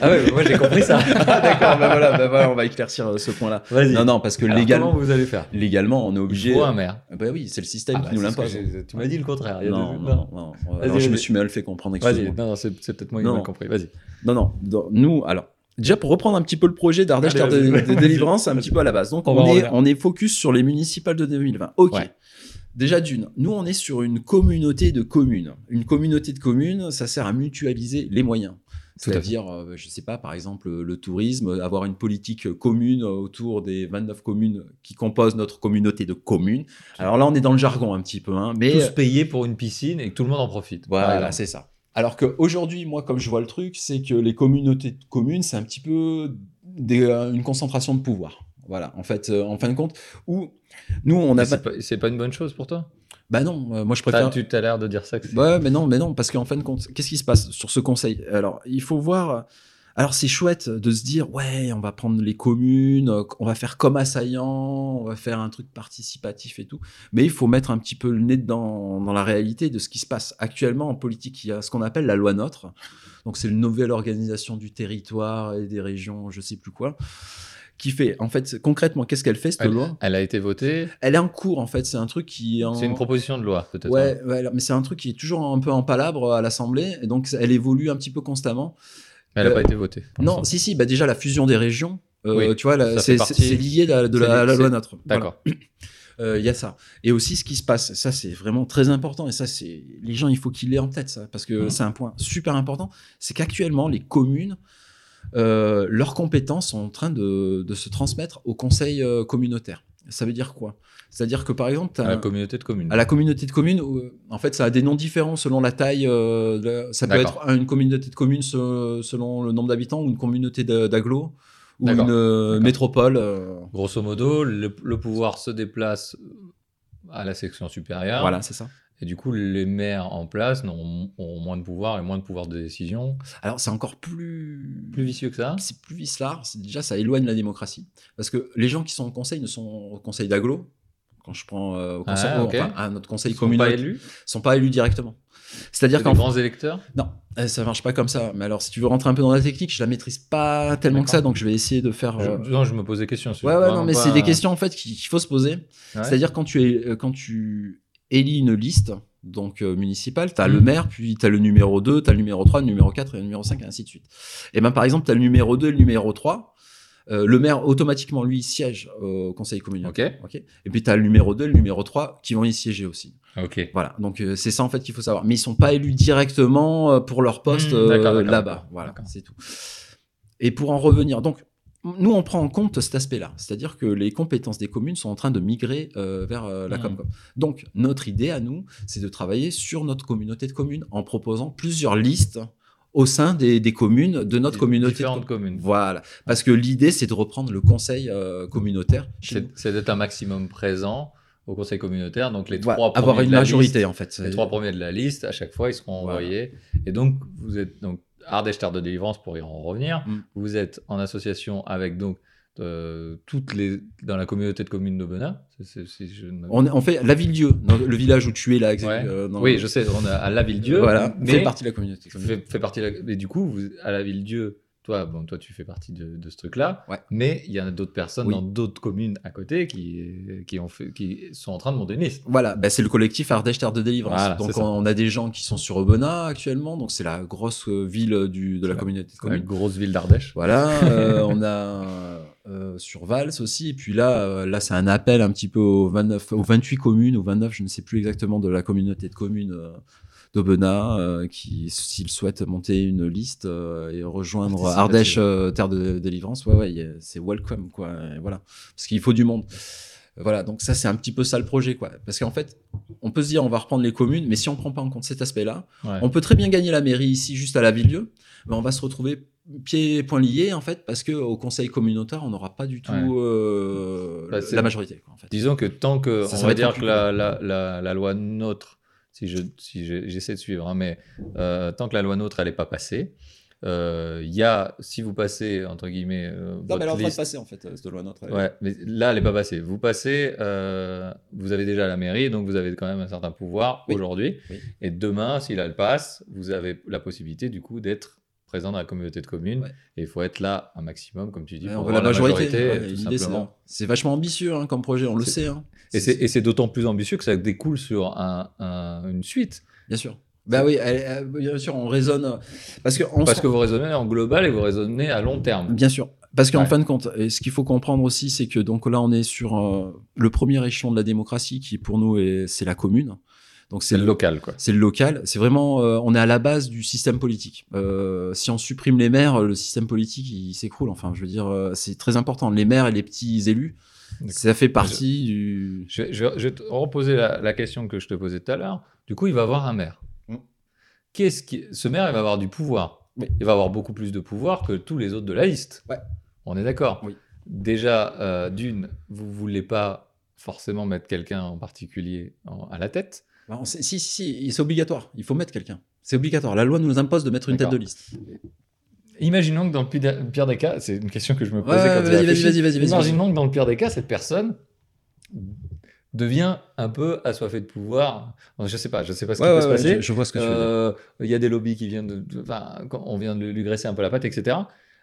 Ah ouais, moi j'ai compris ça. [laughs] D'accord, bah voilà, bah voilà, on va éclaircir euh, ce point-là. Non, non, parce que Alors, légalement, Comment vous allez faire? légalement, on est obligé. Un maire. Bah oui, c'est le système Ah qui bah, nous l'impose. Tu m'as dit le contraire. il y a Non, deux- non, non. Alors, je me suis mal fait comprendre. Vas-y, non, non, c'est peut-être moi qui mal compris. Vas-y. Non, non. dans- nous, alors, déjà pour reprendre un petit peu le projet d'Ardèche Terre de, de délivrance, un petit peu à la base. Donc, On est, on est focus sur les municipales de 2020. Ok. Ouais. Déjà d'une, nous on est sur une communauté de communes. Une communauté de communes, ça sert à mutualiser les moyens. C'est-à-dire, euh, je sais pas, par exemple, le tourisme, avoir une politique commune autour des 29 communes qui composent notre communauté de communes. Alors là, on est dans le jargon un petit peu, hein, mais Tous payés pour une piscine et que tout le monde en profite. voilà, c'est ça. Alors qu'aujourd'hui, moi, comme je vois le truc, c'est que les communautés de communes, c'est un petit peu des- euh, une concentration de pouvoir. Voilà, en fait, euh, en fin de compte, où nous, on a C'est pas... pas, c'est pas une bonne chose pour toi? Bah non, euh, moi je préfère... Tu as l'air de dire ça que. Ouais, mais non, mais non, parce qu'en fin de compte, qu'est-ce qui se passe sur ce conseil? Alors, il faut voir. Alors, c'est chouette de se dire, ouais, on va prendre les communes, on va faire comme assaillant, on va faire un truc participatif et tout. Mais il faut mettre un petit peu le nez dans, dans la réalité de ce qui se passe. Actuellement, en politique, il y a ce qu'on appelle la loi NOTRe. Donc, c'est une nouvelle organisation du territoire et des régions, je sais plus quoi. Qui fait, en fait, concrètement, qu'est-ce qu'elle fait, cette Elle, loi? elle a été votée. Elle est en cours, en fait. C'est un truc qui est en. C'est une proposition de loi, peut-être. hein. Ouais, ouais, mais c'est un truc qui est toujours un peu en palabre à l'Assemblée, et donc elle évolue un petit peu constamment. Elle n'a Euh, pas été votée. Non, si, si, bah déjà la fusion des régions, euh, Oui, tu vois, c'est lié à, de la, loi NOTRe. Voilà. D'accord. [coughs] Euh, Il y a ça. Et aussi ce qui se passe, ça c'est vraiment très important, et ça c'est les gens, il faut qu'ils l'aient en tête, ça, parce que Mhm. c'est un point super important, c'est qu'actuellement les communes, euh, leurs compétences sont en train de, de se transmettre au conseil euh, communautaire. Ça veut dire quoi? C'est-à-dire que par exemple, À la un- communauté de communes. à la communauté de communes, en fait, ça a des noms différents selon la taille. euh, de ça peut être une communauté de communes se- selon le nombre d'habitants ou une communauté de- d'agglo ou une métropole. Grosso modo, le, le pouvoir se déplace à la section supérieure. Voilà, c'est ça. Et du coup, les maires en place n'ont- ont moins de pouvoir et moins de pouvoir de décision. Alors, c'est encore plus. Plus vicieux que ça. C'est plus vicelard. C'est déjà, ça éloigne la démocratie. Parce que les gens qui sont au conseil ne sont au conseil d'agglo. Quand je prends euh, au conseil, Ah, ok. enfin, à notre conseil Ils sont pas élus. sont pas élus directement. C'est-à-dire C'est qu'en grands électeurs. Non, euh, ça marche pas comme ça. Mais alors, si tu veux rentrer un peu dans la technique, je la maîtrise pas tellement que ça, donc je vais essayer de faire. Je- euh, non, je me pose des questions. Ouais, ouais, non, mais c'est des questions en fait qu'il qu'il faut se poser. Ouais. C'est-à-dire quand tu es, euh, quand tu élis une liste, donc euh, municipale, tu as Mm. le maire, puis tu as le numéro 2, tu as le numéro 3, le numéro 4 et le numéro 5, et ainsi de suite. Et ben par exemple, tu as le numéro 2 et le numéro 3. euh, le maire, automatiquement, lui, siège au conseil communautaire. Ok. ok et puis tu as le numéro 2 et le numéro 3 qui vont y siéger aussi. Ok. Voilà, donc euh, c'est ça en fait qu'il faut savoir. Mais ils sont pas élus directement euh, pour leur poste d'accord, là-bas. Voilà, c'est tout. Et pour en revenir, donc nous on prend en compte cet aspect-là, c'est-à-dire que les compétences des communes sont en train de migrer euh, vers euh, la Hmm. Comcom. Donc notre idée à nous, c'est de travailler sur notre communauté de communes en proposant plusieurs listes au sein des, des communes de notre Des communauté. de Différentes com- communes. Voilà, parce que l'idée c'est de reprendre le conseil euh, communautaire. C'est d'être un maximum présent au conseil communautaire. Donc les Voilà, trois avoir premiers une de la majorité liste- en fait. les trois premiers de la liste, à chaque fois, ils seront Voilà. envoyés. Et donc, vous êtes donc Ardèche Terre de Délivrance pour y en revenir. Mm. Vous êtes en association avec donc euh, toutes les dans la communauté de communes d'Aubenas. On, on fait la ville-dieu, dans le village où tu es là. Ouais. euh, dans- Oui, je sais, on est à la ville Dieu. Voilà, mais fait partie de la communauté. fait, fait partie de la- du coup, vous, à la ville Dieu, toi, bon, toi, tu fais partie de, de ce truc-là. Ouais. Mais il y en a d'autres personnes Oui. dans d'autres communes à côté qui, qui, ont fait, qui sont en train de monter une liste. Voilà, bah, c'est le collectif Ardèche Terre de Délivrance. Voilà, donc on, on a des gens qui sont sur Aubenas actuellement, donc c'est la grosse euh, ville du, de la communauté de La communes. grosse ville d'Ardèche. Voilà, euh, on a euh, sur Vals aussi, et puis là, euh, là c'est un appel un petit peu aux 29, aux 28 communes, aux 29, je ne sais plus exactement de la communauté de communes euh, d'Aubenas, euh, qui s'ils souhaitent monter une liste euh, et rejoindre Participative. Ardèche euh, Terre de Délivrance, ouais ouais, c'est welcome quoi, et voilà, parce qu'il faut du monde. Voilà, donc ça c'est un petit peu ça le projet quoi, parce qu'en fait, on peut se dire on va reprendre les communes, mais si on prend pas en compte cet aspect-là, Ouais. on peut très bien gagner la mairie ici, juste à la Ville-Dieu, mais on va se retrouver pieds et poings liés, en fait, parce qu'au conseil communautaire, on n'aura pas du tout Ouais. euh, Bah, la majorité. Quoi, en fait. Disons que tant que, Ça, ça on va dire que la, la, la, la loi NOTRe si je si je- j'essaie de suivre, hein, mais euh, tant que la loi NOTRe elle est pas passée, euh, il y a si vous passez entre guillemets euh, Non, mais elle est en train de passer en fait, cette loi notre. Ouais, mais là, elle n'est pas passée. Vous passez, euh, vous avez déjà la mairie, donc vous avez quand même un certain pouvoir Oui. aujourd'hui. Oui. Et demain, si elle passe, vous avez la possibilité du coup d'être présent dans la communauté de communes. Ouais. Et il faut être là un maximum, comme tu dis, Ouais, pour on veut la avoir majorité. ouais, c'est vachement ambitieux hein, comme projet, on le sait. hein. Et c'est d'autant plus ambitieux que ça découle sur un- un- une suite. Bien sûr. Bah oui, elle- elle- bien sûr, on raisonne. Parce que, on Parce que vous raisonnez en global et vous raisonnez à long terme. Bien sûr. Parce qu'en Ouais. fin de compte, et ce qu'il faut comprendre aussi, c'est que donc là, on est sur euh, le premier échelon de la démocratie qui, pour nous, est, c'est la commune. Donc C'est le local, quoi. C'est le local. C'est vraiment, euh, on est à la base du système politique. Euh, si on supprime les maires, le système politique il s'écroule. Enfin, je veux dire, euh, c'est très important. Les maires et les petits élus. Ça fait partie du. Je, vais- je vais- je vais te reposer la, la question que je te posais tout à l'heure. Du coup, il va avoir un maire. Mm. Qu'est-ce qui... Ce maire, il va avoir du pouvoir. Oui. Il va avoir beaucoup plus de pouvoir que tous les autres de la liste. Ouais. On est d'accord. Oui. Déjà, euh, d'une, vous voulez pas forcément mettre quelqu'un en particulier en- à la tête. Bah, si, si, si, c'est obligatoire. Il faut mettre quelqu'un. C'est obligatoire. La loi nous impose de mettre une tête de liste. Imaginons que dans le pire des- cas, c'est une question que je me posais Ouais, quand vas-y, vas-y, vas-y, vas-y, vas-y, Imaginons que dans le pire des cas, cette personne devient un peu assoiffée de pouvoir. Je sais pas, je sais pas ce qui Ouais, peut ouais, se passer. je, je vois ce que tu. Euh, Il y a des lobbies qui viennent de, de- enfin, on vient de lui graisser un peu la patte, etc.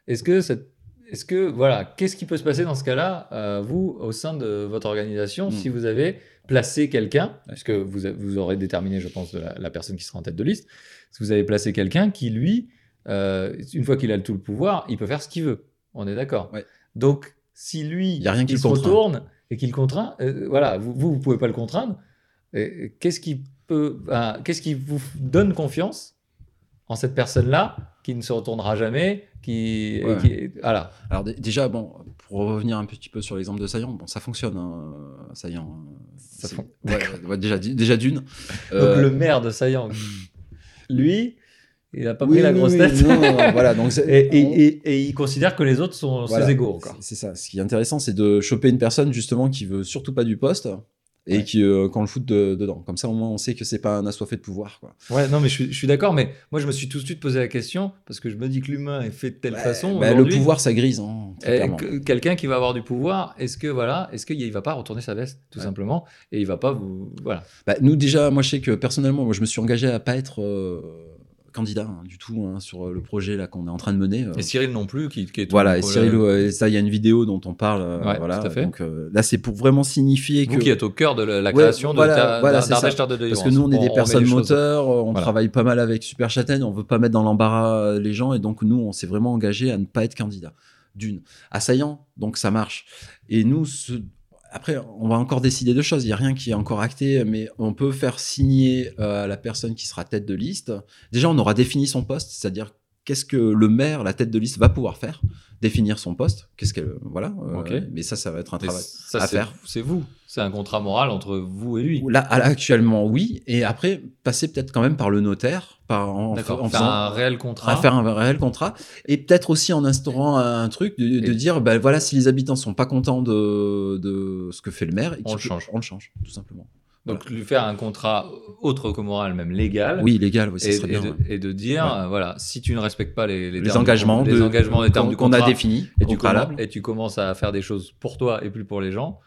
Est-ce que cette- est-ce que voilà, qu'est-ce qui peut se passer dans ce cas-là, euh, vous, au sein de votre organisation, Mm. si vous avez placé quelqu'un, vous, a- vous aurez déterminé, je pense, de la, la personne qui sera en tête de liste, si vous avez placé quelqu'un qui, lui, euh, une fois qu'il a tout le pouvoir, il peut faire ce qu'il veut. On est d'accord. Ouais. Donc, si lui, Il y a rien qui il le se contraint. retourne et qu'il contraint, euh, voilà, vous, vous, vous pouvez pas le contraindre. Qu'est-ce qui peut, qu'est-ce qui vous donne confiance en cette personne-là qui ne se retournera jamais, qui, Ouais. qui- voilà. Alors dé- déjà, bon, pour revenir un petit peu sur l'exemple de Saillant, bon, ça fonctionne, hein, Saillant. Ça fon- ouais, ouais, déjà, déjà d'une. [laughs] Donc Euh, le maire de Saillant, [clears throat] lui, il a pas oui, pris la grosse oui, tête. non, voilà, donc [laughs] Et, et- et- et il considère que les autres sont Voilà. ses égaux encore. C'est ça. Ce qui est intéressant, c'est de choper une personne justement qui veut surtout pas du poste et Ouais. qui euh, qu'on le fout de- dedans. Comme ça, au moins, on sait que c'est pas un assoiffé de pouvoir. Quoi. Ouais, non, mais je suis, je suis d'accord, mais moi je me suis tout de suite posé la question parce que je me dis que l'humain est fait de telle façon. Bah, le pouvoir, ça grise. Hein, quelqu'un qui va avoir du pouvoir, est-ce que voilà, est-ce qu'il va pas retourner sa veste tout Ouais. simplement et il va pas vous voilà. Bah, nous déjà, moi je sais que personnellement, moi je me suis engagé à pas être euh, candidat hein, du tout hein, sur euh, le projet là qu'on est en train de mener. euh. Et Cyril non plus qui, qui est Voilà, et Cyril, ouais, ça, il y a une vidéo dont on parle. euh, Ouais, voilà, tout à fait. Donc euh, là, c'est pour vraiment signifier vous que. qui êtes au cœur de la, la Ouais, création voilà, de ta, voilà, ça. De Parce que nous, on est des personnes choses- moteurs, on Voilà. travaille pas mal avec Super Châtaigne, on veut pas mettre dans l'embarras euh, les gens, et donc nous, on s'est vraiment engagé à ne pas être candidat. D'une. Assaillant, donc ça marche. Et nous, ce- après, on va encore décider de choses. Il n'y a rien qui est encore acté, mais on peut faire signer euh, la personne qui sera tête de liste. Déjà, on aura défini son poste, c'est-à-dire qu'est-ce que le maire, la tête de liste, va pouvoir faire, définir son poste. Qu'est-ce qu'elle, voilà. euh. Mais ça, ça va être un travail. ça, à faire. C'est vous, c'est un contrat moral entre vous et lui. Là, actuellement, oui. Et après, passer peut-être quand même par le notaire, par en, en Faire faisant- un réel contrat. à faire un réel contrat et peut-être aussi en instaurant un truc de, dire ben voilà si les habitants sont pas contents de, de ce que fait le maire On le change. on le change tout simplement Donc lui faire un contrat autre que moral, même légal. oui légal oui, ça et, serait et bien de, ouais. et de dire, Ouais. voilà, si tu ne respectes pas les, les les termes du engagements les de- engagements des termes qu'on a définis et tu, et tu commences à faire des choses pour toi et plus pour les gens,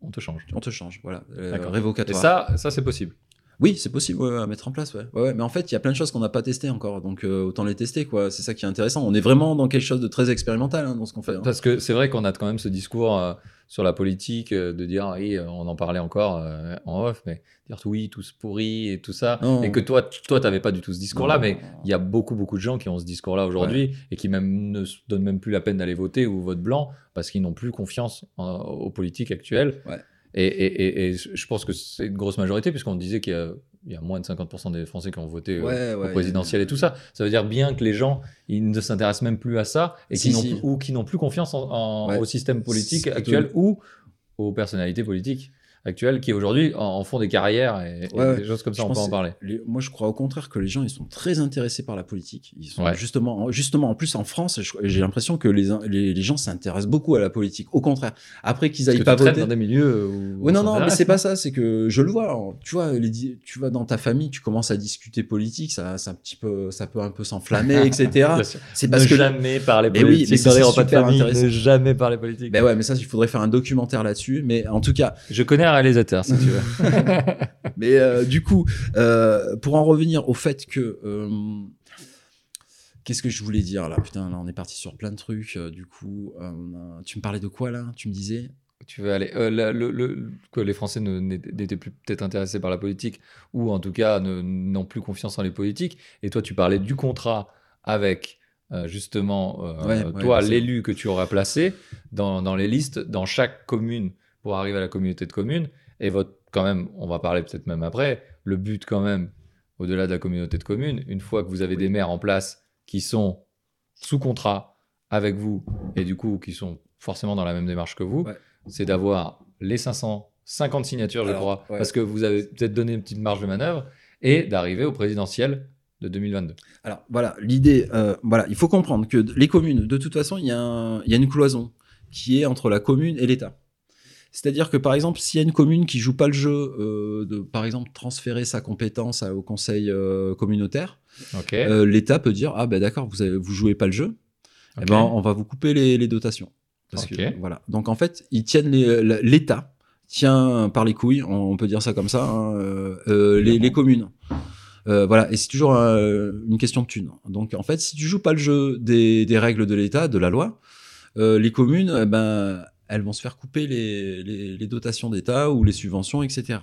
on te change. on te change voilà euh, D'accord. Et révocatoire ça, ça c'est possible. Oui c'est possible ouais, à mettre en place ouais. Mais en fait il y a plein de choses qu'on n'a pas testées encore donc euh, autant les tester quoi c'est ça qui est intéressant on est vraiment dans quelque chose de très expérimental hein, dans ce qu'on fait hein. Parce que c'est vrai qu'on a quand même ce discours euh, sur la politique euh, de dire, oui, on en parlait encore en off, mais dire oui, tout se pourrit et tout ça. Non. Et que toi, toi, t'avais pas du tout ce discours-là, mais il y a beaucoup, beaucoup de gens qui ont ce discours-là aujourd'hui et qui même ne se donnent même plus la peine d'aller voter ou votent blanc parce qu'ils n'ont plus confiance en- aux politiques actuelles. Ouais. Et, et- et- et je pense que c'est une grosse majorité puisqu'on disait qu'il y a, il y a moins de 50% des Français qui ont voté euh, Ouais, au présidentiel et tout ça. Ça veut dire bien que les gens, ils ne s'intéressent même plus à ça et Si, qui n'ont si. plus- ou qui n'ont plus confiance en- en- Ouais. au système politique actuel ou aux personnalités politiques. Actuels qui aujourd'hui en, en font des carrières et, et Ouais, ouais. des choses comme ça, on peut en parler. les- moi, je crois au contraire que les gens, ils sont très intéressés par la politique. Ils sont Ouais. justement, justement, en plus en France, j'ai l'impression que les, les, les gens s'intéressent beaucoup à la politique. Au contraire, après qu'ils aillent que pas tu voter. dans des milieux où Oui, on non, non, mais c'est pas ça. C'est que je le vois. hein. Tu vois, les tu vas dans ta famille, tu commences à discuter politique, ça, ça un petit peu, ça peut un peu s'enflammer, [laughs] etc. C'est Ne parce que jamais parler Mais oui, politique mais ça, les c'est repas de super famille. intéressant. Ne jamais parler politique. Ben ouais, mais ça, il faudrait faire un documentaire là-dessus. Mais en tout cas, Je connais un réalisateur, si tu veux. [laughs] Mais euh, du coup, euh, pour en revenir au fait que. euh, Qu'est-ce que je voulais dire là? Putain, là, on est parti sur plein de trucs. euh, du coup, euh, tu me parlais de quoi là? Tu me disais? Tu veux aller. euh, la- le, le- que les Français n'étaient plus peut-être intéressés par la politique, ou en tout cas n'ont plus confiance en les politiques. Et toi, tu parlais du contrat avec. euh, justement, euh, Ouais, toi, l'élu que tu auras placé dans, dans les listes, dans chaque commune, pour arriver à la communauté de communes. Et votre, quand même, on va parler peut-être même après, le but quand même, au-delà de la communauté de communes, une fois que vous avez des maires en place qui sont sous contrat avec vous, et du coup qui sont forcément dans la même démarche que vous, Ouais. c'est d'avoir les 550 signatures, je crois, ouais. parce que vous avez peut-être donné une petite marge de manœuvre, et d'arriver au présidentiel de 2022. Alors voilà, l'idée, euh, voilà, il faut comprendre que les communes, de toute façon, il y, y a une cloison qui est entre la commune et l'État. C'est-à-dire que par exemple, s'il y a une commune qui joue pas le jeu euh, de, par exemple, transférer sa compétence au conseil euh, communautaire, euh, l'État peut dire ah ben d'accord, vous avez, vous jouez pas le jeu, eh ben, on va vous couper les, les dotations. Parce que, voilà. Donc en fait, ils tiennent l'État tient par les couilles, on peut dire ça comme ça, hein, euh, euh, les, les communes. Euh, voilà, et c'est toujours euh, une question de thunes. Donc en fait, si tu joues pas le jeu des, des règles de l'État, de la loi, euh, les communes, eh ben, elles vont se faire couper les, les- les dotations d'État ou les subventions, etc.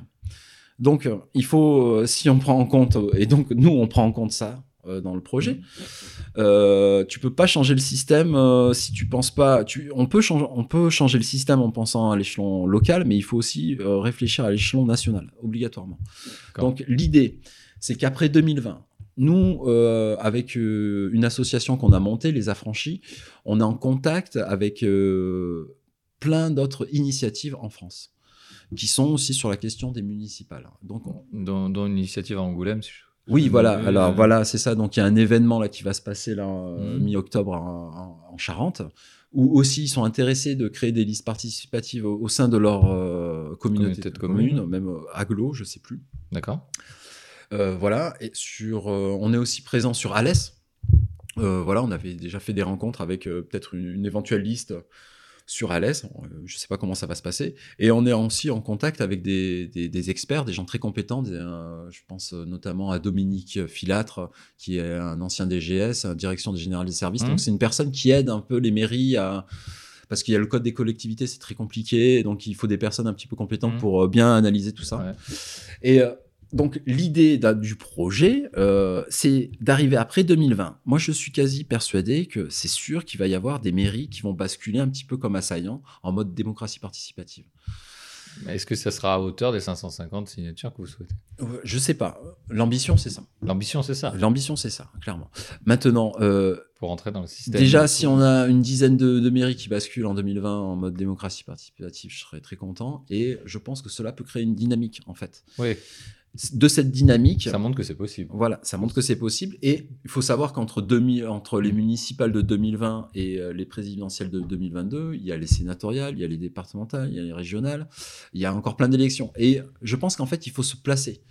Donc euh, il faut, euh, si on prend en compte, et donc nous on prend en compte ça euh, dans le projet, euh, tu peux pas changer le système euh, si tu penses pas. Tu, on peut changer, on peut changer le système en pensant à l'échelon local, mais il faut aussi euh, réfléchir à l'échelon national, obligatoirement. Donc l'idée, c'est qu'après 2020, nous, euh, avec euh, une association qu'on a montée, les Affranchis, on est en contact avec euh, plein d'autres initiatives en France, qui sont aussi sur la question des municipales. Donc on- Dans, dans une initiative à Angoulême, si je- oui, voilà. Euh, Alors voilà, c'est ça. Donc il y a un événement là qui va se passer là euh, Mhm. mi-octobre en, en- en Charente, où aussi ils sont intéressés de créer des listes participatives au, au sein de leur euh, communauté, Communauté de communes. communes, même euh, aglo, je sais plus. D'accord. Euh, voilà. Et sur, euh, on est aussi présent sur Alès. Euh, voilà, on avait déjà fait des rencontres avec euh, peut-être une, une éventuelle liste sur Alès. Euh, je ne sais pas comment ça va se passer. Et on est aussi en contact avec des, des- des experts, des gens très compétents. des, euh, je pense euh, notamment à Dominique Filâtre, qui est un ancien DGS, direction des générales des services. Mhm. Donc c'est une personne qui aide un peu les mairies à parce qu'il y a le code des collectivités, c'est très compliqué, donc il faut des personnes un petit peu compétentes Mhm. pour euh, bien analyser tout ça. Ouais. Et donc l'idée du projet, euh, c'est d'arriver après 2020. Moi, je suis quasi persuadé que c'est sûr qu'il va y avoir des mairies qui vont basculer un petit peu comme Assaillant en mode démocratie participative. Est-ce que ça sera à hauteur des 550 signatures que vous souhaitez? Euh, Je sais pas. L'ambition, c'est ça. L'ambition, c'est ça, L'ambition, c'est ça, clairement. Maintenant, euh, pour entrer dans le système. déjà, si on a une dizaine de, de mairies qui basculent en 2020 en mode démocratie participative, je serais très content. Et je pense que cela peut créer une dynamique, en fait. Oui, De cette dynamique, ça montre que c'est possible. Voilà, ça montre que c'est possible. Et il faut savoir qu'entre 2000 entre les municipales de 2020 et euh, les présidentielles de 2022, il y a les sénatoriales, il y a les départementales, il y a les régionales, il y a encore plein d'élections. Et je pense qu'en fait, il faut se placer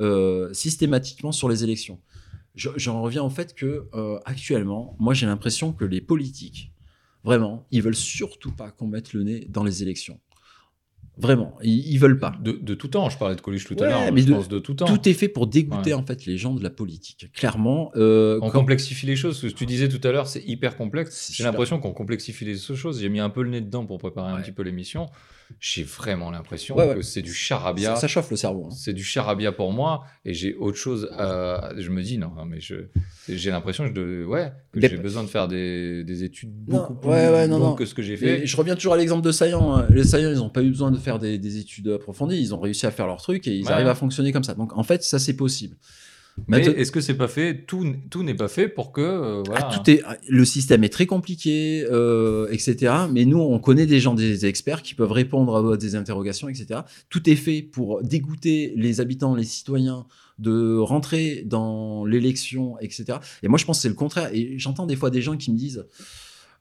euh, systématiquement sur les élections. Je- J'en reviens au fait que euh, actuellement, moi j'ai l'impression que les politiques, vraiment, ils veulent surtout pas qu'on mette le nez dans les élections. Vraiment, ils, ils veulent pas. De, de tout temps, je parlais de Coluche tout Ouais, à l'heure, mais je de- pense de tout temps. Tout est fait pour dégoûter Ouais. en fait les gens de la politique. Clairement, euh, On quand- complexifie les choses. Ce que tu disais tout à l'heure, c'est hyper complexe. J'ai l'impression qu'on complexifie les choses. J'ai mis un peu le nez dedans pour préparer un petit peu l'émission. J'ai vraiment l'impression que c'est du charabia. ça, ça chauffe le cerveau. hein. C'est du charabia pour moi et j'ai autre chose. à- Je me dis non, non, mais j'ai l'impression de- ouais que j'ai besoin de faire des, des études Non, beaucoup plus longues que ce que j'ai Et fait. je reviens toujours à l'exemple de Saillant. hein. Les Saillants, ils n'ont pas eu besoin de faire des, des études approfondies. Ils ont réussi à faire leur truc et ils Ouais. arrivent à fonctionner comme ça. Donc en fait, ça c'est possible. Mais Maintenant- est-ce que c'est pas fait Tout, tout n'est pas fait pour que. euh, voilà. Ah, tout est, le système est très compliqué, euh, etc. Mais nous, on connaît des gens, des experts qui peuvent répondre à des interrogations, etc. Tout est fait pour dégoûter les habitants, les citoyens de rentrer dans l'élection, etc. Et moi, je pense que c'est le contraire. Et j'entends des fois des gens qui me disent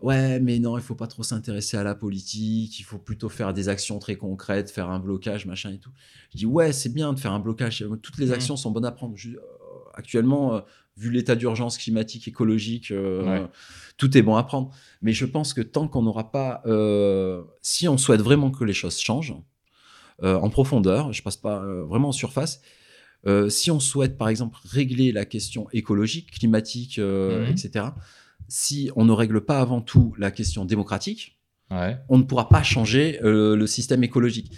Ouais, mais non, il faut pas trop s'intéresser à la politique, il faut plutôt faire des actions très concrètes, faire un blocage, machin et tout. Je dis Ouais, c'est bien de faire un blocage, toutes les actions sont bonnes à prendre. Je- euh, actuellement, euh, vu l'état d'urgence climatique, écologique, euh, Ouais. tout est bon à prendre. Mais je pense que tant qu'on n'aura pas, euh, si on souhaite vraiment que les choses changent euh, en profondeur, je passe pas euh, vraiment en surface. euh, si on souhaite, par exemple, régler la question écologique, climatique, euh, Mhm. etc., si on ne règle pas avant tout la question démocratique, Ouais. on ne pourra pas changer euh, le système écologique.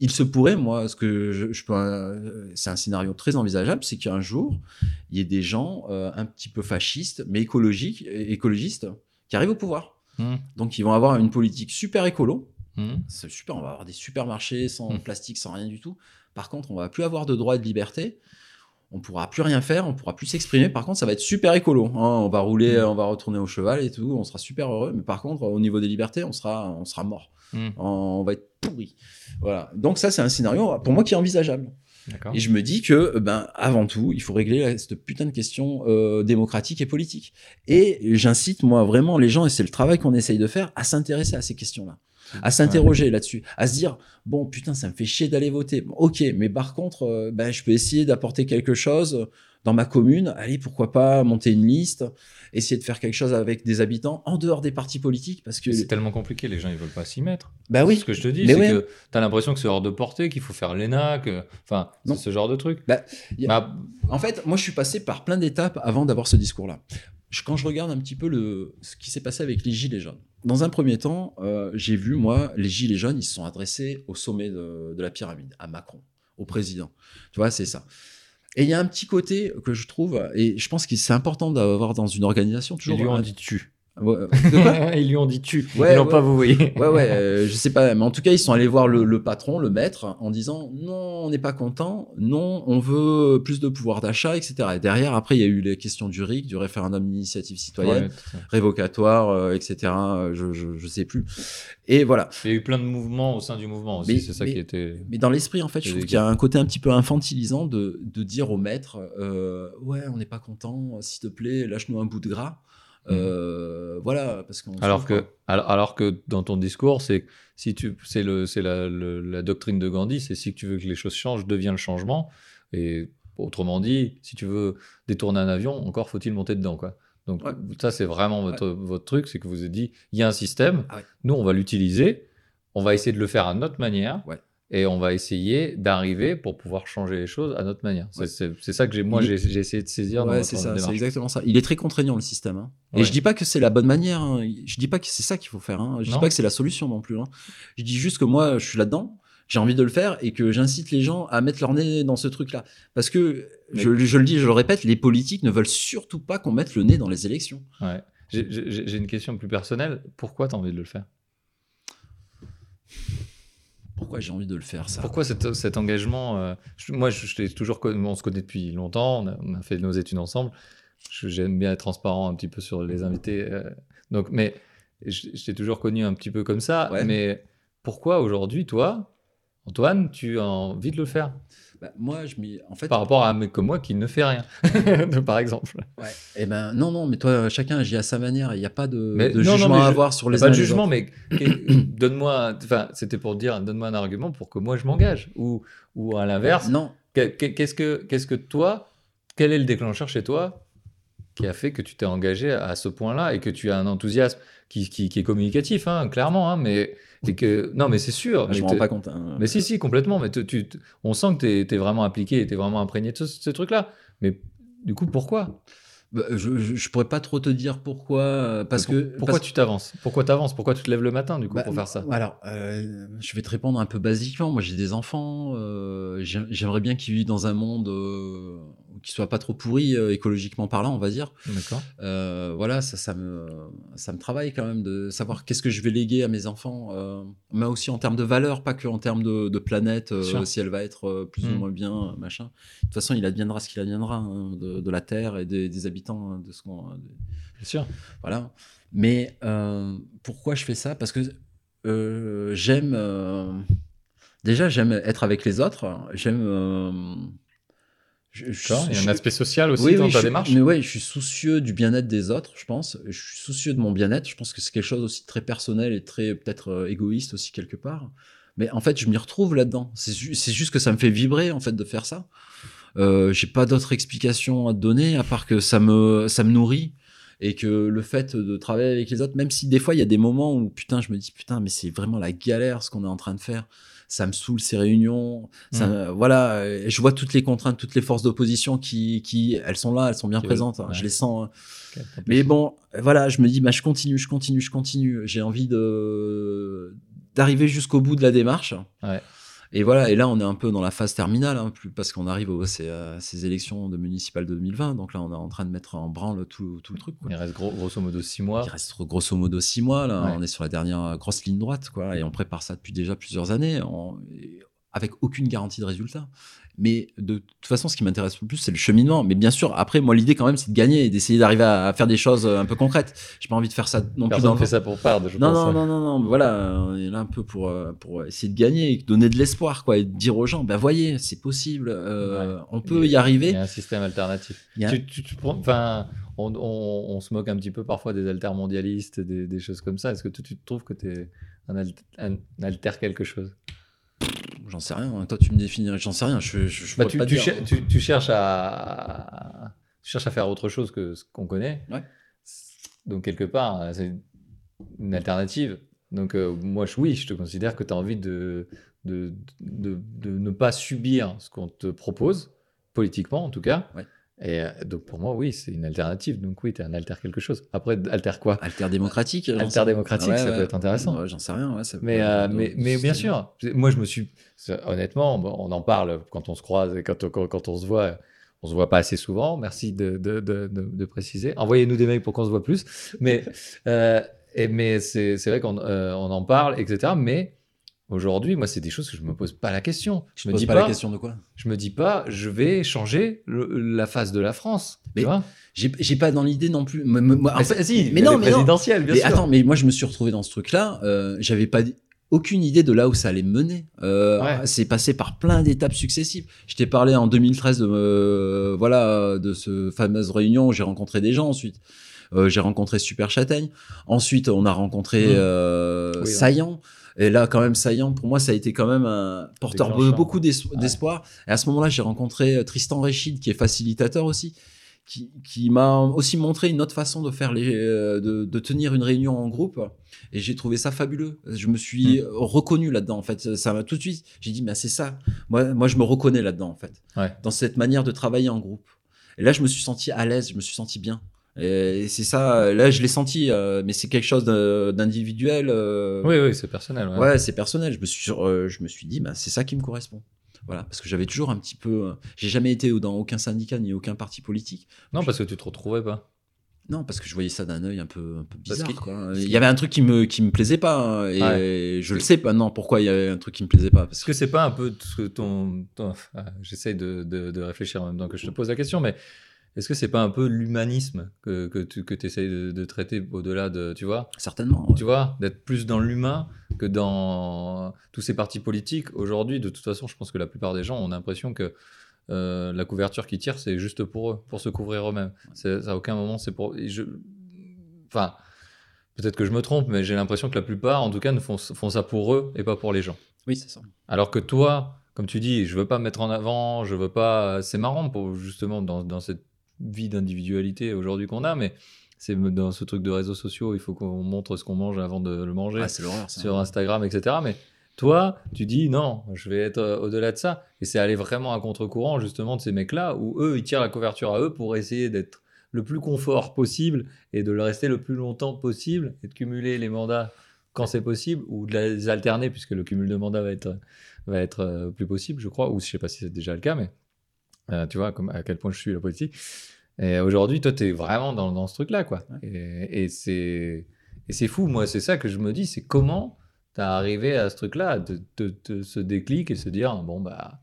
Il se pourrait, moi, ce que je, je peux, euh, c'est un scénario très envisageable, c'est qu'un jour, il y ait des gens euh, un petit peu fascistes, mais écologiques, écologistes, qui arrivent au pouvoir. Mmh. Donc, ils vont avoir une politique super écolo. Mmh. C'est super, on va avoir des supermarchés sans Mm. plastique, sans rien du tout. Par contre, on va plus avoir de droits et de liberté. On pourra plus rien faire, on pourra plus s'exprimer. Par contre, ça va être super écolo. hein. On va rouler, Mm. on va retourner au cheval et tout. On sera super heureux. Mais par contre, au niveau des libertés, on sera, on sera mort. Mmh. On va être pourri. Voilà. Donc ça, c'est un scénario pour moi qui est envisageable. Et je me dis que, ben, avant tout, il faut régler la- cette putain de question euh, démocratique et politique. Et j'incite, moi, vraiment les gens, et c'est le travail qu'on essaye de faire, à s'intéresser à ces questions-là, à s'interroger là-dessus, à se dire, bon, putain, ça me fait chier d'aller voter. Bon, ok, mais par contre, euh, ben, je peux essayer d'apporter quelque chose dans ma commune. Allez, pourquoi pas monter une liste, essayer de faire quelque chose avec des habitants en dehors des partis politiques, parce que, C'est tellement compliqué, les gens ils veulent pas s'y mettre. bah oui, Ce que je te dis, c'est ouais. que tu as l'impression que c'est hors de portée, qu'il faut faire l'ENA, que. Enfin, ce genre de truc. Bah, a- Bah, En fait, moi, je suis passé par plein d'étapes avant d'avoir ce discours-là. Quand je regarde un petit peu le, ce qui s'est passé avec les Gilets jaunes, dans un premier temps, euh, j'ai vu, moi, les Gilets jaunes, ils se sont adressés au sommet de, de la pyramide, à Macron, au président. Tu vois, c'est ça. Et il y a un petit côté que je trouve, et je pense que c'est important d'avoir dans une organisation toujours. ils lui ont un- dit tu. Euh, [laughs] ils lui ont dit tu. Ouais, ils ouais. pas voyez. [laughs] Ouais, ouais, euh, je sais pas, mais en tout cas, ils sont allés voir le, le patron, le maître, en disant non, on n'est pas content, non, on veut plus de pouvoir d'achat, etc. Et derrière, après, il y a eu les questions du RIC, du référendum d'initiative citoyenne, Ouais, révocatoire, euh, etc. euh, Je, je, je sais plus. Et voilà. Il y a eu plein de mouvements au sein du mouvement aussi. C'est ça mais- qui était. Mais dans l'esprit, en fait, je trouve qu'il y a un côté un petit peu infantilisant de, de dire au maître euh, Ouais, on n'est pas content, s'il te plaît, lâche-nous un bout de gras. Euh, Voilà, parce qu'on. Mhm. Alors que, alors, alors que dans ton discours, c'est si tu, c'est le, c'est la, le- la doctrine de Gandhi, c'est si tu veux que les choses changent, deviens le changement. Et autrement dit, si tu veux détourner un avion, encore faut-il monter dedans, quoi. Donc Ouais. ça, c'est vraiment votre, votre truc, c'est que vous avez dit, il y a un système, Ah ouais. nous on va l'utiliser, on va essayer de le faire à notre manière. Et on va essayer d'arriver pour pouvoir changer les choses à notre manière. C'est- Ouais. Ça que j'ai, moi, j'ai essayé de saisir dans Ouais, c'est ça, c'est exactement ça. Il est très contraignant le système. hein. Et je dis pas que c'est la bonne manière. hein. Je dis pas que c'est ça qu'il faut faire. hein. Je Non. dis pas que c'est la solution non plus. hein. Je dis juste que moi, je suis là-dedans. J'ai envie de le faire et que j'incite les gens à mettre leur nez dans ce truc-là. Parce que, Mais- je, je le dis, je le répète, les politiques ne veulent surtout pas qu'on mette le nez dans les élections. Ouais. J'ai- J'ai j'ai une question plus personnelle. Pourquoi tu as envie de le faire? Pourquoi j'ai envie de le faire, ça? Pourquoi cet, cet engagement euh, je- Moi, je, je toujours on se connaît depuis longtemps, on a, on a fait nos études ensemble. J'aime bien être transparent un petit peu sur les invités. euh, donc, mais je, je t'ai toujours connu un petit peu comme ça. Ouais. Mais pourquoi aujourd'hui, toi, Antoine, tu as envie de le faire? Bah, Moi, je m'y. En fait, Par rapport à un mec comme moi qui ne fait rien, [laughs] par exemple. ouais. Eh ben, non, non, mais toi, chacun agit à sa manière. Il n'y a pas de, Mais de non, non, jugement à je- avoir sur les pas de jugement, mais [coughs] [coughs] donne-moi. Enfin, c'était pour dire, donne-moi un argument pour que moi je m'engage, ou ou à l'inverse. Non, Que- que- Qu'est-ce que, qu'est-ce que toi, quel est le déclencheur chez toi qui a fait que tu t'es engagé à ce point-là et que tu as un enthousiasme qui, qui, qui est communicatif, hein, clairement, hein, mais et que non, mais c'est sûr. je mais me t'es- rends pas compte. hein. Mais si, si, complètement. Mais tu, tu- on sent que tu es, vraiment impliqué, tu es vraiment imprégné de ce, ce truc-là. Mais du coup, pourquoi? Bah, je, je, je pourrais pas trop te dire pourquoi. euh, Parce Pour- que. pourquoi parce- tu t'avances? Pourquoi t'avances? Pourquoi tu te lèves le matin du coup Bah, pour faire ça? Alors, euh, je vais te répondre un peu basiquement. Moi, j'ai des enfants. euh, j'ai- J'aimerais bien qu'ils vivent dans un monde euh, qui soit pas trop pourri euh, écologiquement parlant, on va dire. D'accord. Euh, voilà, ça, ça me, ça me travaille quand même de savoir qu'est-ce que je vais léguer à mes enfants, euh, mais aussi en termes de valeur, pas que en termes de, de planète, euh, si elle va être plus ou Mm. moins bien, machin. De toute façon, il adviendra ce qu'il adviendra hein, de, de la Terre et des, des habitants hein, de ce qu'on. de- Bien sûr. voilà. Mais pourquoi je fais ça? Parce que j'aime. déjà, j'aime être avec les autres. J'aime. Je-. Il y a je- un aspect social aussi oui, dans oui, ta démarche. Mais ouais, je suis soucieux du bien-être des autres, je pense. Je suis soucieux de mon bien-être. Je pense que c'est quelque chose aussi de très personnel et très peut-être euh, égoïste aussi quelque part. Mais en fait, je m'y retrouve là-dedans. C'est ju- c'est juste que ça me fait vibrer en fait de faire ça. Euh, J'ai pas d'autre explication à te donner à part que ça me ça me nourrit et que le fait de travailler avec les autres, même si des fois il y a des moments où putain je me dis putain mais c'est vraiment la galère ce qu'on est en train de faire. Ça me saoule ces réunions. Ça, me- voilà, je vois toutes les contraintes, toutes les forces d'opposition qui, qui, elles sont là, elles sont bien Qui présentes. hein, Je les sens. Ok, Mais bon, voilà, je me dis, bah, je continue, je continue, je continue. J'ai envie de d'arriver jusqu'au bout de la démarche. Ouais. Et voilà, et là, on est un peu dans la phase terminale, hein, plus parce qu'on arrive aux ces, euh, ces élections de municipales de 2020. Donc là, on est en train de mettre en branle tout, tout le truc. quoi. Il reste gros- grosso modo six mois. Il reste grosso modo six mois. Là, Ouais. on est sur la dernière grosse ligne droite, quoi, et on prépare ça depuis déjà plusieurs années, avec aucune garantie de résultat. Mais de toute façon, ce qui m'intéresse le plus, c'est le cheminement. Mais bien sûr, après, moi, l'idée quand même, c'est de gagner et d'essayer d'arriver à, faire des choses euh, un peu concrètes. J'ai pas envie de faire ça non plus Personne fait ça pour perdre, je non, pense. non, non, non, voilà, on est là un peu pour, euh, pour essayer de gagner et donner de l'espoir, quoi, et dire aux gens, ben voyez, c'est possible, euh, on peut y arriver. Il y a un système alternatif. A- Tu, tu- tu prends- enfin, on, on- on se moque un petit peu parfois des altermondialistes, des, des choses comme ça. Est-ce que tu, tu trouves que tu es un alter quelque chose? J'en sais rien, hein, toi tu me définis, j'en sais rien, je, je, je Bah, tu, pas tu cher- tu- tu cherches à, tu cherches à faire autre chose que ce qu'on connaît. Ouais. Donc, quelque part, euh, c'est une alternative. Donc, euh, moi, je, oui, je te considère que tu as envie de, de, de, de ne pas subir ce qu'on te propose, politiquement en tout cas. Ouais. Et euh, donc, pour moi, oui, c'est une alternative. Donc, oui, tu un alter quelque chose. Après, alter quoi? Alter démocratique Alter démocratique, Ouais, ça ouais. peut être intéressant. Ouais, j'en sais rien, ouais, ça peut Mais, être euh, mais, bien sûr, moi je me suis. Honnêtement, on en parle quand on se croise et quand, on- quand, quand on se voit. On se voit pas assez souvent. Merci de, de, de, préciser. Envoyez-nous des mails pour qu'on se voit plus. Mais, euh, et, mais c'est c'est vrai qu'on euh, on en parle, etc. Mais aujourd'hui, moi, c'est des choses que je me pose pas la question. Je Je me pose dis pas, pas, la question de quoi? Je me dis pas, je vais changer le- la face de la France. Mais- J'ai pas dans l'idée non plus. en Mais fait- c'est- si, mais non, mais non. présidentielles, bien mais sûr. attends, mais moi je me suis retrouvé dans ce truc-là. euh, J'avais pas aucune idée de là où ça allait me mener. Euh, Ouais. C'est passé par plein d'étapes successives. Je t'ai parlé en 2013 de me- voilà de ce fameuse réunion. où J'ai rencontré des gens ensuite. Euh, j'ai rencontré Super Châtaigne. Ensuite, on a rencontré Mmh. euh, Oui, ouais. Et là, quand même, Saillant, pour moi, ça a été quand même un porteur de beaucoup Ouais. d'espoir. Et à ce moment-là, j'ai rencontré euh, Tristan Réchid, qui est facilitateur aussi, qui, qui m'a aussi montré une autre façon de faire les, euh, de, de tenir une réunion en groupe. Et j'ai trouvé ça fabuleux. Je me suis Mm. reconnu là-dedans, en fait. Ça m'a tout de suite. J'ai dit, mais c'est ça. Moi, moi, je me reconnais là-dedans, en fait. Ouais. Dans cette manière de travailler en groupe. Et là, je me suis senti à l'aise, je me suis senti bien. Et c'est ça, là, je l'ai senti, euh, mais c'est quelque chose d'individuel. euh, Oui, oui, c'est personnel. ouais. Ouais, c'est personnel. Je me suis, euh, je me suis dit, bah, c'est ça qui me correspond. Voilà, parce que j'avais toujours un petit peu. euh, J'ai jamais été dans aucun syndicat ni aucun parti politique. Non, parce que tu te retrouvais pas. Non, parce que je voyais ça d'un œil un peu, un peu Parce bizarre. Il y avait un truc qui me, qui me plaisait pas, hein, et je le sais maintenant pourquoi il y avait un truc qui me plaisait pas. Parce Est-ce que que c'est pas un peu ce que ton. ton- enfin, J'essaye de, de, de réfléchir en même temps que je te pose la question, mais est-ce que c'est pas un peu l'humanisme que, que tu que essayes de, de traiter au-delà de. Tu vois? Certainement. ouais. Tu vois D'être plus dans l'humain que dans tous ces partis politiques. Aujourd'hui, de toute façon, je pense que la plupart des gens ont l'impression que. euh, la couverture qui tire, c'est juste pour eux, pour se couvrir eux-mêmes. À aucun moment, c'est pour. je... Enfin, peut-être que je me trompe, mais j'ai l'impression que la plupart, en tout cas, ne font, font ça pour eux et pas pour les gens. Oui, c'est ça. Alors que toi, comme tu dis, je veux pas me mettre en avant, je veux pas. C'est marrant pour justement dans, dans cette vie d'individualité aujourd'hui qu'on a, mais c'est dans ce truc de réseaux sociaux, il faut qu'on montre ce qu'on mange avant de le manger Ah, ça. sur Instagram, etc. Mais toi, tu dis non, je vais être euh, au-delà de ça. Et c'est aller vraiment à contre-courant justement de ces mecs-là où eux, ils tirent la couverture à eux pour essayer d'être le plus confort possible et de le rester le plus longtemps possible et de cumuler les mandats quand c'est possible ou de les alterner puisque le cumul de mandats va être, va être euh, plus possible, je crois, ou je sais pas si c'est déjà le cas, mais Euh, tu vois, comme, à quel point je suis la politique. Et aujourd'hui, toi, tu es vraiment dans, dans ce truc-là, quoi. Et, et c'est et c'est fou, moi, c'est ça que je me dis, c'est comment t'es arrivé à ce truc-là, de, de, de ce déclic et se dire, bon, bah,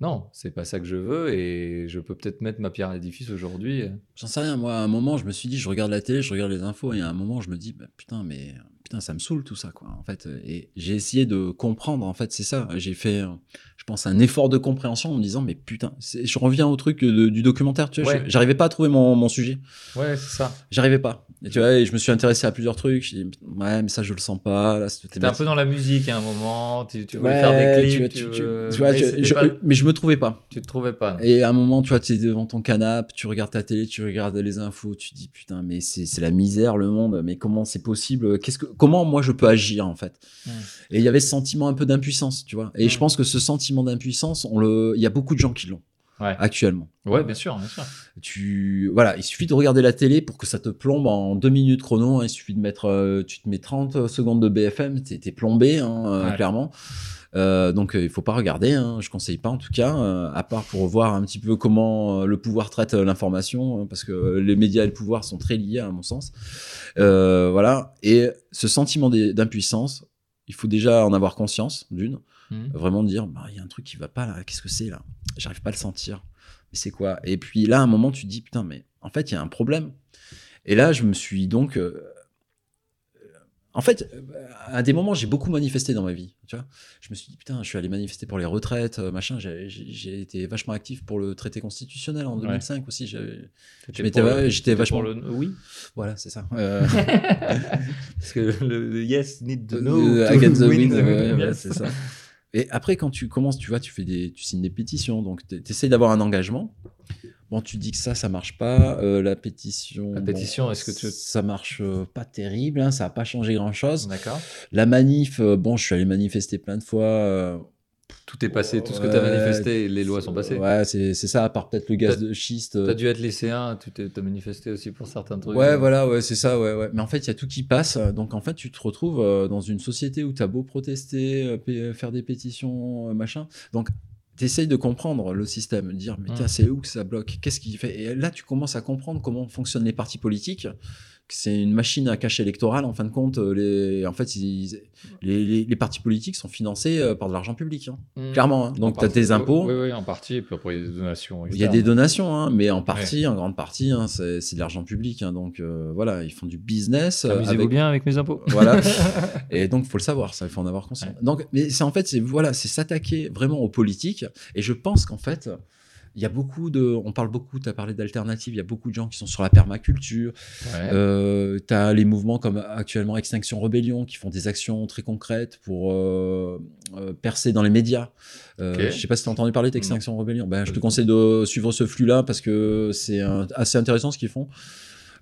non, c'est pas ça que je veux et je peux peut-être mettre ma pierre à l'édifice aujourd'hui. J'en sais rien, moi, à un moment, je me suis dit, je regarde la télé, je regarde les infos, et à un moment, je me dis, bah, putain, mais putain, ça me saoule tout ça, quoi, en fait. Et j'ai essayé de comprendre, en fait, c'est ça. J'ai fait, je pense, un effort de compréhension en me disant, mais putain, je reviens au truc de- du documentaire, tu vois, Ouais. j'arrivais pas à trouver mon, mon sujet. Ouais, c'est ça. J'arrivais pas. Et tu vois, et je me suis intéressé à plusieurs trucs. Ouais, mais ça, je le sens pas. Là, T'es un peu dans la musique à un moment, tu, tu voulais Ouais, faire des clips, tu, tu- tu- veux- tu vois, mais je- c'était je- pas- mais je me trouvais pas. tu te trouvais pas. Et à un moment, tu vois, tu es devant ton canapé, tu regardes ta télé, tu regardes les infos, tu dis putain, mais c'est c'est la misère, le monde, mais comment c'est possible Qu'est-ce que Comment moi je peux agir en fait. Et il y avait ce sentiment un peu d'impuissance, tu vois. Et je pense que ce sentiment d'impuissance, on le, il y a beaucoup de gens qui l'ont Ouais. actuellement. Ouais, bien sûr, bien sûr. Tu, voilà, il suffit de regarder la télé pour que ça te plombe en deux minutes chrono. hein. Il suffit de mettre, euh, tu te mets 30 secondes de BFM, t'es t'es plombé, hein, euh, Ouais. clairement. Euh, donc il faut pas regarder, hein, je conseille pas en tout cas, à part pour voir un petit peu comment le pouvoir traite l'information, hein, parce que les médias et le pouvoir sont très liés à mon sens. Voilà, et ce sentiment d'impuissance, il faut déjà en avoir conscience, d'une, Mhm. vraiment dire, bah, il y a un truc qui va pas là, qu'est-ce que c'est là? J'arrive pas à le sentir. Mais c'est quoi? Et puis là, à un moment, tu te dis, putain, mais en fait, il y a un problème. Et là, je me suis donc. euh, en fait, euh, à des moments, j'ai beaucoup manifesté dans ma vie. Tu vois je me suis dit, putain, je suis allé manifester pour les retraites, euh, machin. J'ai été vachement actif pour le traité constitutionnel en Ouais. 2005 aussi. j'étais vachement- pour le oui. Voilà, c'est ça. [laughs] Euh, Parce que le, yes need to know. Euh, to the [laughs] win win, the ouais, yes. ouais, c'est ça. Et après, quand tu commences, tu vois, tu fais des, tu signes des pétitions, donc tu essaies d'avoir un engagement. Bon, tu dis que ça, ça marche pas. euh, la pétition. La bon, pétition, est-ce que tu- Ça marche euh, pas terrible, hein, ça a pas changé grand chose. D'accord. La manif, euh, bon, je suis allé manifester plein de fois. Euh, Tout est passé, tout ce que tu as manifesté, les lois sont passées. Ouais, c'est ça, à part peut-être le gaz de schiste. euh, T'as dû être lycéen, tu t'as manifesté aussi pour certains trucs. Ouais, voilà, ouais, c'est ça, ouais, ouais. Mais en fait, il y a tout qui passe. Donc, en fait, tu te retrouves euh, dans une société où tu as beau protester, euh, faire des pétitions, euh, machin. Donc, tu essayes de comprendre le système, de dire, mais Mm. tiens, c'est où que ça bloque? Qu'est-ce qui fait? Et là, tu commences à comprendre comment fonctionnent les partis politiques. C'est une machine à cash électoral, en fin de compte. euh, Les, en fait, ils- les, les- les partis politiques sont financés euh, par de l'argent public, hein. Mmh. clairement. hein. Donc, tu as tes impôts. Oui, oui, en partie, et puis après, il y a des donations. Il y a des donations, hein, mais en partie, en grande partie, c'est de l'argent public. donc euh, voilà, ils font du business. euh, Amusez-vous avec- bien avec mes impôts. Voilà. [laughs] Et donc, faut le savoir, ça, il faut en avoir conscience. Donc, mais c'est en fait, c'est voilà, c'est s'attaquer vraiment aux politiques. Et je pense qu'en fait, il y a beaucoup de, on parle beaucoup, tu as parlé d'alternatives, il y a beaucoup de gens qui sont sur la permaculture. Ouais. Euh, tu as les mouvements comme actuellement Extinction Rebellion qui font des actions très concrètes pour euh, euh, percer dans les médias. Euh, Ok. Je sais pas si tu as entendu parler d'Extinction Rebellion. Ben, je te conseille de suivre ce flux-là parce que c'est assez intéressant ce qu'ils font.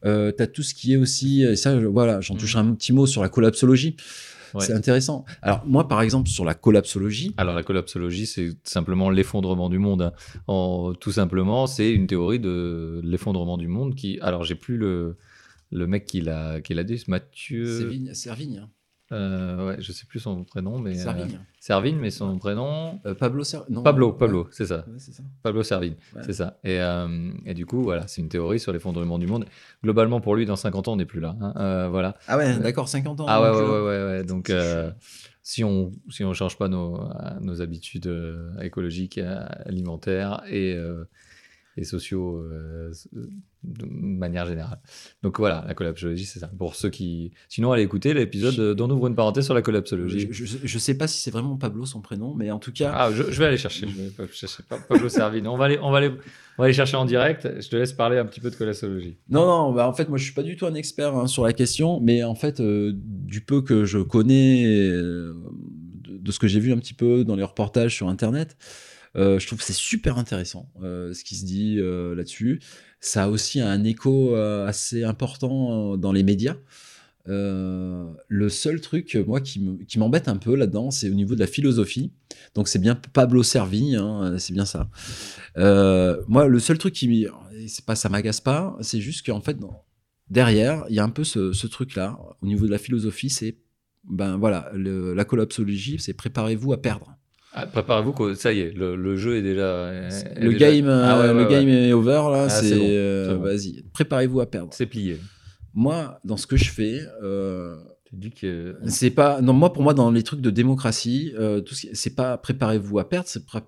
Tu as tout ce qui est aussi, et ça, je- voilà, j'en Mhm. toucherai un petit mot sur la collapsologie. Ouais. C'est intéressant. Alors, moi, par exemple, sur la collapsologie, Alors la collapsologie, c'est simplement l'effondrement du monde. hein. En- tout simplement, c'est une théorie de l'effondrement du monde qui. Alors j'ai plus le le mec qui l'a qui l'a dit, c'est Mathieu. c'est Vigne- Servigne. Euh, ouais, je sais plus son prénom, mais euh, Servigne. Servigne, mais son prénom. Euh, Pablo Ser- non, Pablo, ouais. Pablo, c'est ça. Ouais, ça. Pablo Servigne, Ouais. c'est ça. Et, euh, et du coup, voilà, c'est une théorie sur l'effondrement du monde. Globalement, pour lui, dans 50 ans, on n'est plus là. hein. Euh, voilà. Ah ouais, d'accord, 50 ans. Ah ouais, ouais, euh, ouais. Donc, euh, si on si on change pas nos, euh, nos habitudes euh, écologiques, euh, alimentaires et, euh, et sociaux euh, de manière générale. Donc voilà, la collapsologie, c'est ça. Pour ceux qui... Sinon, allez écouter l'épisode dont on ouvre une parenthèse sur la collapsologie. Je, je sais pas si c'est vraiment Pablo son prénom, mais en tout cas, Ah, je, je vais aller chercher. Je vais chercher Pablo Servigne. On va aller, on va aller, on va aller chercher en direct. Je te laisse parler un petit peu de collapsologie. Non, non, bah en fait, moi, je suis pas du tout un expert hein, sur la question, mais en fait, euh, du peu que je connais, euh, de, de ce que j'ai vu un petit peu dans les reportages sur Internet, je trouve que c'est super intéressant euh, ce qui se dit euh, là-dessus. Ça a aussi un écho euh, assez important euh, dans les médias. Euh, le seul truc, euh, moi, qui me- qui m'embête un peu là-dedans, c'est au niveau de la philosophie. Donc, c'est bien Pablo Servigne, hein, c'est bien ça. Euh, moi, le seul truc qui, c'est pas ça m'agace pas, c'est juste qu'en fait, derrière, il y a un peu ce, truc-là au niveau de la philosophie, c'est ben voilà, la collapsologie, c'est préparez-vous à perdre. Ah, Préparez-vous que ça y est, le, le jeu est déjà. est Le déjà- game, Ah ouais, euh, ouais, le ouais. game est over là. Ah, c'est c'est bon, euh, c'est bon. vas-y, préparez-vous à perdre. C'est plié. Moi, dans ce que je fais, euh, que. c'est pas. Non, moi, pour moi, dans les trucs de démocratie, euh, c'est pas préparez-vous à perdre, c'est pré-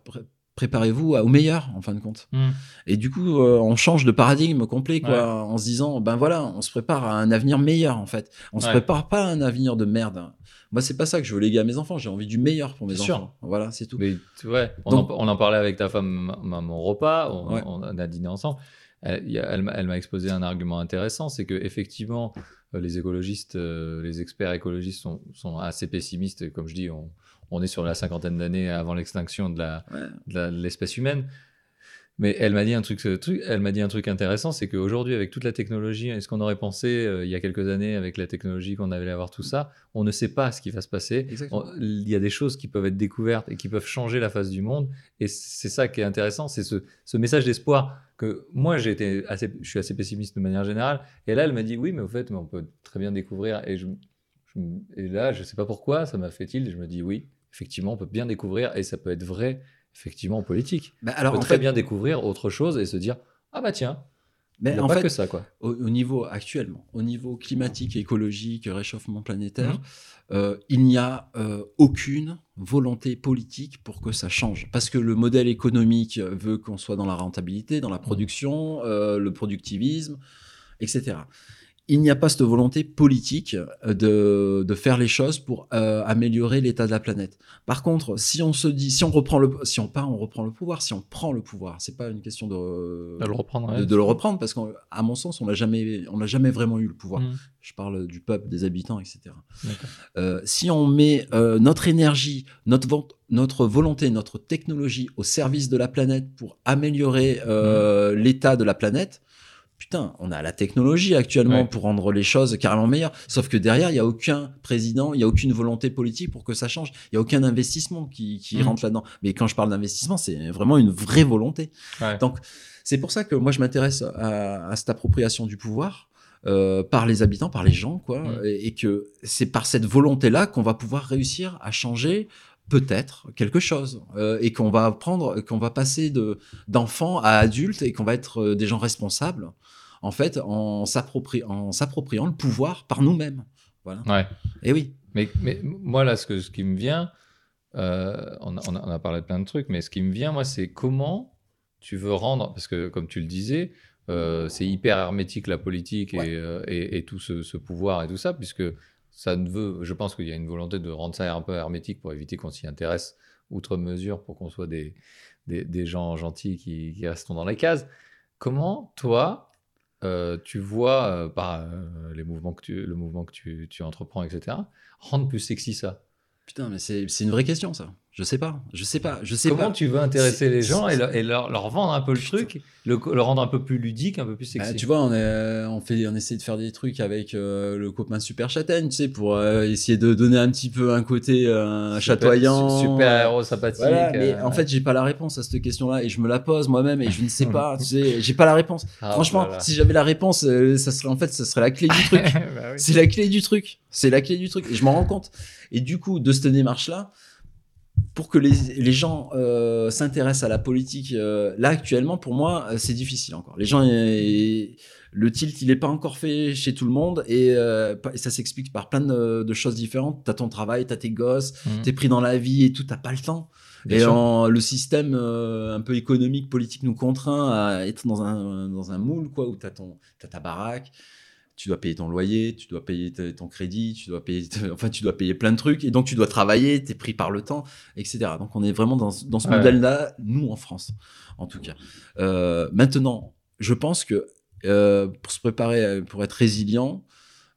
préparez-vous au meilleur en fin de compte. Hmm. Et du coup, euh, on change de paradigme complet, quoi, Ouais. en se disant, ben voilà, on se prépare à un avenir meilleur, en fait. On se Ouais. prépare pas à un avenir de merde. Moi, c'est pas ça que je veux léguer à mes enfants. J'ai envie du meilleur pour mes enfants. sûr. Voilà, c'est tout. Mais ouais, on, Donc- en, on en parlait avec ta femme à mon repas, on, Ouais. on a dîné ensemble. Elle, elle m'a exposé un argument intéressant, c'est que effectivement, euh, les écologistes, euh, les experts écologistes sont, sont assez pessimistes. Comme je dis, on, on est sur la cinquantaine d'années avant l'extinction de Ouais. l'espèce humaine. Mais elle m'a dit un truc, elle m'a dit un truc intéressant, c'est qu'aujourd'hui, avec toute la technologie, est-ce qu'on aurait pensé euh, il y a quelques années avec la technologie qu'on allait avoir tout ça On ne sait pas ce qui va se passer. On- Il y a des choses qui peuvent être découvertes et qui peuvent changer la face du monde. Et c'est ça qui est intéressant, c'est ce, ce message d'espoir que moi, j'ai été assez, je suis assez pessimiste de manière générale. Et là, elle m'a dit oui, mais au fait, mais on peut très bien découvrir. Et, je, je- et là, je sais pas pourquoi, ça m'a fait et Je me dis oui, effectivement, on peut bien découvrir et ça peut être vrai, effectivement, en politique. Bah, On alors, peut en très fait, bien découvrir autre chose et se dire ah bah tiens, mais en pas fait, que ça quoi. au, au niveau actuellement, au niveau climatique, écologique, réchauffement planétaire, Mhm. euh, il n'y a euh, aucune volonté politique pour que ça change. Parce que le modèle économique veut qu'on soit dans la rentabilité, dans la production, euh, le productivisme, etc. Il n'y a pas cette volonté politique euh, de, de faire les choses pour euh, améliorer l'état de la planète. Par contre, si on se dit, si on reprend le, si on part, on reprend le pouvoir. Si on prend le pouvoir, c'est pas une question de, De le reprendre. de, de le reprendre parce qu'à mon sens, on l'a jamais, on n'a jamais vraiment eu le pouvoir. Mhm. Je parle du peuple, des habitants, etc. Euh, si on met euh, notre énergie, notre, vo- notre volonté, notre technologie au service de la planète pour améliorer euh, l'état de la planète, putain, on a la technologie actuellement Ouais. pour rendre les choses carrément meilleures. Sauf que derrière, il n'y a aucun président, il n'y a aucune volonté politique pour que ça change. Il n'y a aucun investissement qui, qui Mhm. rentre là-dedans. Mais quand je parle d'investissement, c'est vraiment une vraie volonté. Ouais. Donc, c'est pour ça que moi, je m'intéresse à, à cette appropriation du pouvoir euh, par les habitants, par les gens, quoi, Mm. et, et que c'est par cette volonté-là qu'on va pouvoir réussir à changer peut-être quelque chose euh, et qu'on va apprendre, qu'on va passer de d'enfants à adultes et qu'on va être euh, des gens responsables, en fait, en s'appropri- en s'appropriant le pouvoir par nous-mêmes. Voilà. Ouais. Et oui. Mais, mais moi, là, ce, que, ce qui me vient, euh, on, a, on parlé de plein de trucs, mais ce qui me vient, moi, c'est comment tu veux rendre, parce que comme tu le disais, euh, c'est hyper hermétique la politique et, Ouais. euh, et, et tout ce, ce pouvoir et tout ça, puisque ça ne veut, je pense qu'il y a une volonté de rendre ça un peu hermétique pour éviter qu'on s'y intéresse outre mesure, pour qu'on soit des, des, des gens gentils qui, qui restent dans les cases. Comment, toi, euh, tu vois, euh, par euh, les mouvements que tu, le mouvement que tu, tu entreprends, etc., rendre plus sexy ça Putain, mais c'est une vraie question, ça. Je sais pas. Je sais pas. Je sais Comment pas. tu veux intéresser les gens et, leur, et leur, leur vendre un peu le Putain. truc, le, le rendre un peu plus ludique, un peu plus Bah, sexy tu vois, on, est, on, fait, on essaie de faire des trucs avec euh, le copain Super Châtaigne, tu sais, pour euh, essayer de donner un petit peu un côté euh, Super- chatoyant. Super héros sympathique. Voilà, mais euh, en fait, j'ai pas la réponse à cette question-là et je me la pose moi-même et je ne sais [laughs] pas, tu sais, j'ai pas la réponse. ah, Franchement, voilà. si j'avais la réponse, euh, ça serait en fait, ça serait la clé du truc. [laughs] Bah oui. C'est la clé du truc. C'est la clé du truc. Et je m'en rends compte. Et du coup, de cette démarche-là, pour que les, les gens euh, s'intéressent à la politique, euh, là, actuellement, pour moi, euh, c'est difficile encore. Les gens, le tilt, il n'est pas encore fait chez tout le monde. Et ça s'explique par plein de, de choses différentes. Tu as ton travail, tu as tes gosses, Mhm. tu es pris dans la vie et tout, tu pas le temps. Bien et en- le système un peu économique, politique nous contraint à être dans un, dans un moule, quoi, où tu as, ta baraque, tu dois payer ton loyer, tu dois payer ton crédit, tu dois payer, [laughs] enfin, tu dois payer plein de trucs, et donc tu dois travailler, tu es pris par le temps, etc. Donc on est vraiment dans, ce- dans ce Ouais. modèle-là, nous en France, en tout cas. Euh, maintenant, je pense que euh, pour se préparer, euh, pour être résilient,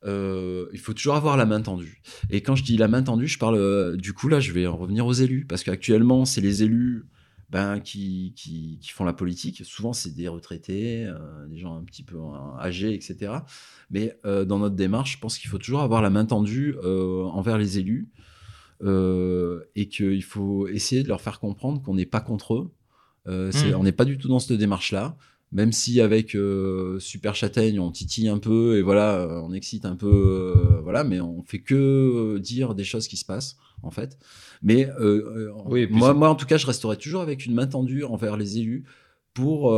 euh, il faut toujours avoir la main tendue. Et quand je dis la main tendue, je parle du coup là, je vais en revenir aux élus, parce qu'actuellement, c'est les élus ben, qui, qui, qui font la politique. Souvent, c'est des retraités, euh, des gens un petit peu euh, âgés, etc. Mais euh, dans notre démarche, je pense qu'il faut toujours avoir la main tendue euh, envers les élus et qu'il faut essayer de leur faire comprendre qu'on n'est pas contre eux. Euh, c'est- Mm. On n'est pas du tout dans cette démarche-là, même si avec euh, Super Châtaigne on titille un peu et voilà, euh, on excite un peu, euh, voilà, mais on fait que dire des choses qui se passent en fait. Mais euh, Oui, moi, moi, en tout cas, je resterai toujours avec une main tendue envers les élus pour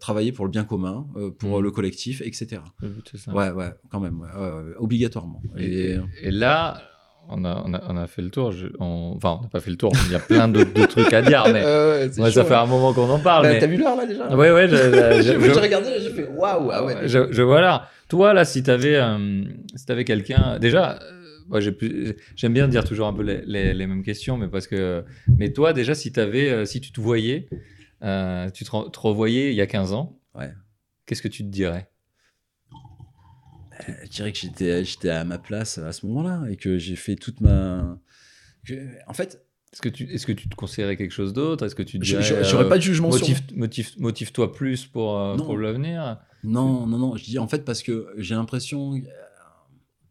travailler pour le bien commun, pour Mhm. le collectif, etc. C'est ça. Ouais, ouais, quand même, ouais, obligatoirement. Et, Et, et là, on a, on, a, on a fait le tour. Je- on- enfin, on n'a pas fait le tour. Il y a plein d'autres trucs à dire, [laughs] mais ouais, ça fait un moment qu'on en parle. Bah, mais- T'as vu l'heure là déjà Ouais, ouais, je, je- [laughs] J'ai regardé, j'ai fait waouh, ah ouais. je, je vois là. Toi, là, si tu avais, si t'avais quelqu'un. Déjà, euh, plus- j'aime bien dire toujours un peu les, les- les mêmes questions, mais parce que. Mais toi, déjà, si, avais, euh, si tu te voyais, euh, tu te, re- te revoyais il y a 15 ans, Ouais. qu'est-ce que tu te dirais? Je dirais que j'étais j'étais à ma place à ce moment-là et que j'ai fait toute ma. que- en fait, Est-ce que, tu, est-ce que tu te conseillerais quelque chose d'autre? Est-ce que tu je- dirais. je- j'aurais euh, pas de jugement sur. motive, motive, motive-toi plus pour, euh, Non. pour l'avenir? Non, non, non. Je dis en fait parce que j'ai l'impression, euh,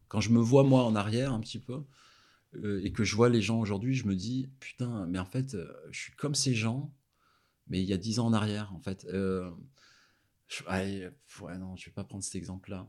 quand je me vois moi en arrière un petit peu, euh, et que je vois les gens aujourd'hui, je me dis, putain, mais en fait, euh, je suis comme ces gens, mais il y a dix ans en arrière, en fait. Euh, je- allez, ouais, non, je vais pas prendre cet exemple-là.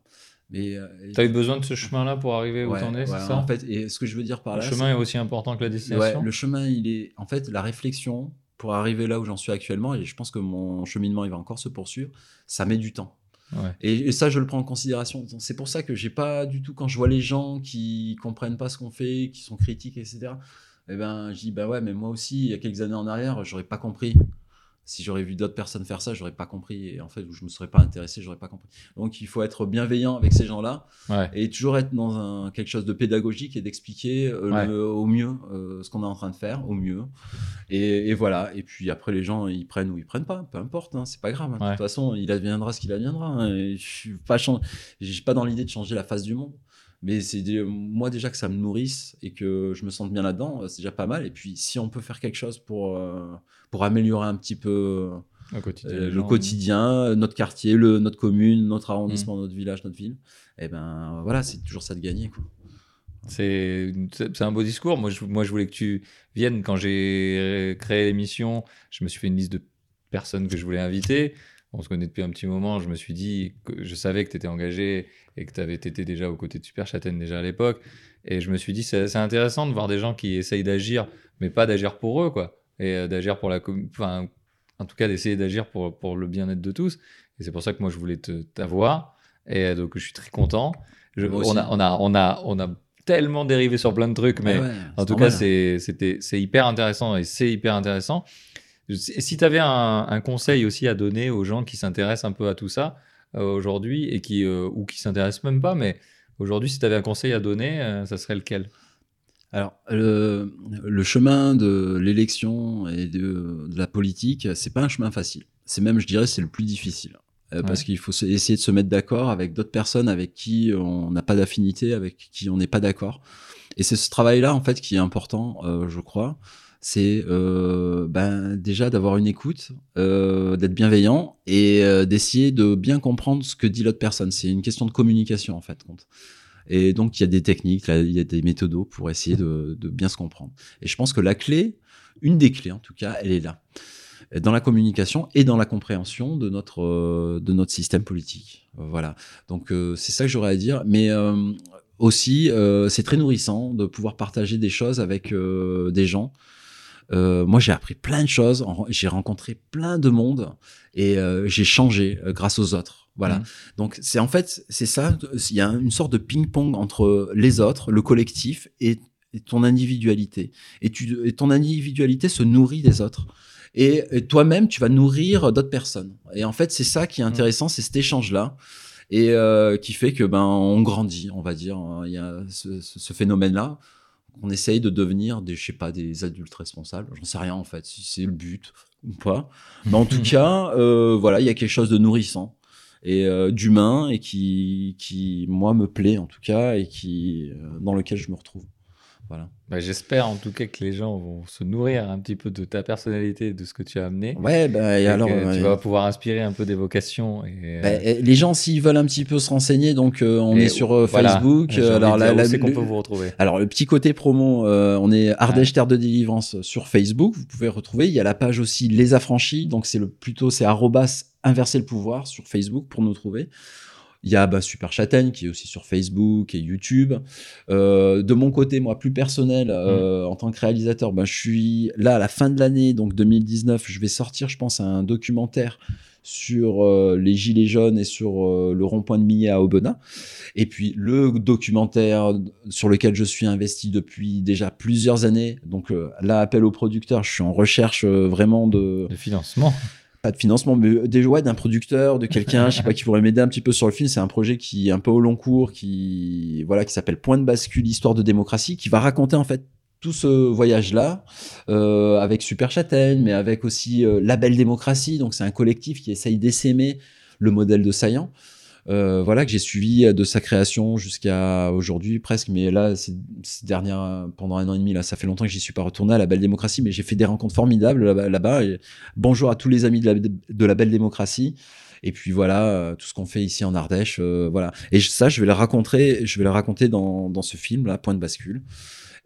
Mais euh, Tu as eu besoin de ce chemin-là pour arriver où ouais, t'en es, c'est ouais, ça En fait, et ce que je veux dire par Le là, chemin est aussi important que la Ouais, destination le chemin, il est. En fait, la réflexion pour arriver là où j'en suis actuellement, et je pense que mon cheminement, il va encore se poursuivre, ça met du temps. Ouais. Et, et ça, je le prends en considération. C'est pour ça que j'ai pas du tout, quand je vois les gens qui comprennent pas ce qu'on fait, qui sont critiques, etc., eh ben, je dis, bah ouais, mais moi aussi, il y a quelques années en arrière, j'aurais pas compris. Si j'aurais vu d'autres personnes faire ça, j'aurais pas compris. Et en fait, où je me serais pas intéressé, j'aurais pas compris. Donc, il faut être bienveillant avec ces gens-là Ouais. et toujours être dans un, quelque chose de pédagogique et d'expliquer euh, Ouais. le- au mieux euh, ce qu'on est en train de faire, au mieux. Et, et voilà. Et puis après, les gens, ils prennent ou ils prennent pas, peu importe, hein, c'est pas grave. hein. De toute façon, il adviendra ce qu'il adviendra. hein. Et je suis pas, chan- je suis pas dans l'idée de changer la face du monde. Mais c'est moi déjà que ça me nourrisse et que je me sente bien là-dedans, euh, c'est déjà pas mal. Et puis si on peut faire quelque chose pour, euh, pour améliorer un petit peu quotidien. euh, le quotidien, notre quartier, le, notre commune, notre arrondissement, Mm. notre village, notre ville, et ben voilà, c'est toujours ça de gagner. Quoi. C'est un beau discours. Moi je, moi, je voulais que tu viennes. Quand j'ai créé l'émission, je me suis fait une liste de personnes que je voulais inviter. On se connaît depuis un petit moment. Je me suis dit que je savais que tu étais engagé et que tu avais été déjà aux côtés de Super Châtaigne déjà à l'époque. Et je me suis dit, c'est intéressant de voir des gens qui essayent d'agir, mais pas d'agir pour eux, quoi. Et euh, d'agir pour la. com- Enfin, en tout cas, d'essayer d'agir pour, pour le bien-être de tous. Et c'est pour ça que moi, je voulais t'avoir. Et euh, donc, je suis très content. Je- on, a, on, a, on, a, on a tellement dérivé sur plein de trucs, mais ouais, en tout normal. cas, c'était- c'est hyper intéressant et c'est hyper intéressant. Si tu avais un, un conseil aussi à donner aux gens qui s'intéressent un peu à tout ça euh, aujourd'hui et qui, euh, ou qui s'intéressent même pas, mais aujourd'hui, si tu avais un conseil à donner, euh, ça serait lequel? Alors, le, le chemin de l'élection et de, de la politique, c'est pas un chemin facile. C'est même, je dirais, c'est le plus difficile. Euh, Parce qu'il faut essayer de se mettre d'accord avec d'autres personnes avec qui on n'a pas d'affinité, avec qui on n'est pas d'accord. Et c'est ce travail-là, en fait, qui est important, je crois. C'est euh, ben, déjà d'avoir une écoute, euh, d'être bienveillant et euh, d'essayer de bien comprendre ce que dit l'autre personne. C'est une question de communication, en fait. Et donc, il y a des techniques, il y a des méthodos pour essayer de, de bien se comprendre. Et je pense que la clé, une des clés en tout cas, elle est là, dans la communication et dans la compréhension de notre, euh, de notre système politique. Voilà. Donc, euh, c'est ça que j'aurais à dire. Mais euh, aussi, c'est très nourrissant de pouvoir partager des choses avec des gens. Euh, moi, j'ai appris plein de choses, j'ai rencontré plein de monde et euh, j'ai changé euh, grâce aux autres. Voilà. Mhm. Donc, c'est en fait, c'est ça. Il y a une sorte de ping-pong entre les autres, le collectif et, et ton individualité. Et, tu, et ton individualité se nourrit des autres. Et, et toi-même, tu vas nourrir d'autres personnes. Et en fait, c'est ça qui est intéressant, c'est cet échange-là. Et euh, qui fait que ben on grandit, on va dire. Il y a ce phénomène-là. On essaye de devenir des, je sais pas, des adultes responsables. J'en sais rien en fait, si c'est le but ou pas. Mais en tout [laughs] cas, euh, voilà, il y a quelque chose de nourrissant et euh, d'humain et qui, qui, moi, me plaît en tout cas et qui, euh, dans lequel je me retrouve. Voilà. Bah, J'espère en tout cas que les gens vont se nourrir un petit peu de ta personnalité, de ce que tu as amené. Ouais, bah, et Et alors. euh, tu vas pouvoir inspirer un peu des vocations. Et, euh, bah, et les gens, s'ils veulent un petit peu se renseigner, donc euh, on est sur euh, voilà, Facebook. alors, de la- la- c'est qu'on peut vous retrouver. alors, le petit côté promo, euh, on est Ardèche Terre de Délivrance sur Facebook. Vous pouvez retrouver. Il y a la page aussi Les Affranchis. Donc, c'est le plutôt, c'est arrobas inverser le pouvoir sur Facebook pour nous trouver. Il y a bah, Super Châtaigne qui est aussi sur Facebook et YouTube. Euh, de mon côté, moi, plus personnel, euh, en tant que réalisateur, bah, je suis là à la fin de l'année, donc 2019, je vais sortir, je pense, un documentaire sur euh, les gilets jaunes et sur euh, le rond-point de Millet à Aubenas. Et puis le documentaire sur lequel je suis investi depuis déjà plusieurs années. Donc euh, là, appel aux producteurs, je suis en recherche vraiment de Le financement. Pas de financement, mais déjà ouais, d'un producteur, de quelqu'un, je sais pas, qui pourrait m'aider un petit peu sur le film. C'est un projet qui est un peu au long cours, qui voilà, qui s'appelle Point de bascule, histoire de démocratie, qui va raconter en fait tout ce voyage-là euh, avec Super Châtaigne, mais avec aussi euh, Label Démocratie. Donc c'est un collectif qui essaye d'essaimer le modèle de Saillant. Euh, voilà que j'ai suivi de sa création jusqu'à aujourd'hui presque. Mais là ces, dernières pendant un an et demi là ça fait longtemps que j'y suis pas retourné à la belle démocratie mais j'ai fait des rencontres formidables là-bas et bonjour à tous les amis de la, de la belle démocratie. Et puis voilà euh, tout ce qu'on fait ici en Ardèche euh, voilà. Et ça je vais le raconter je vais le raconter dans, dans ce film là point de bascule.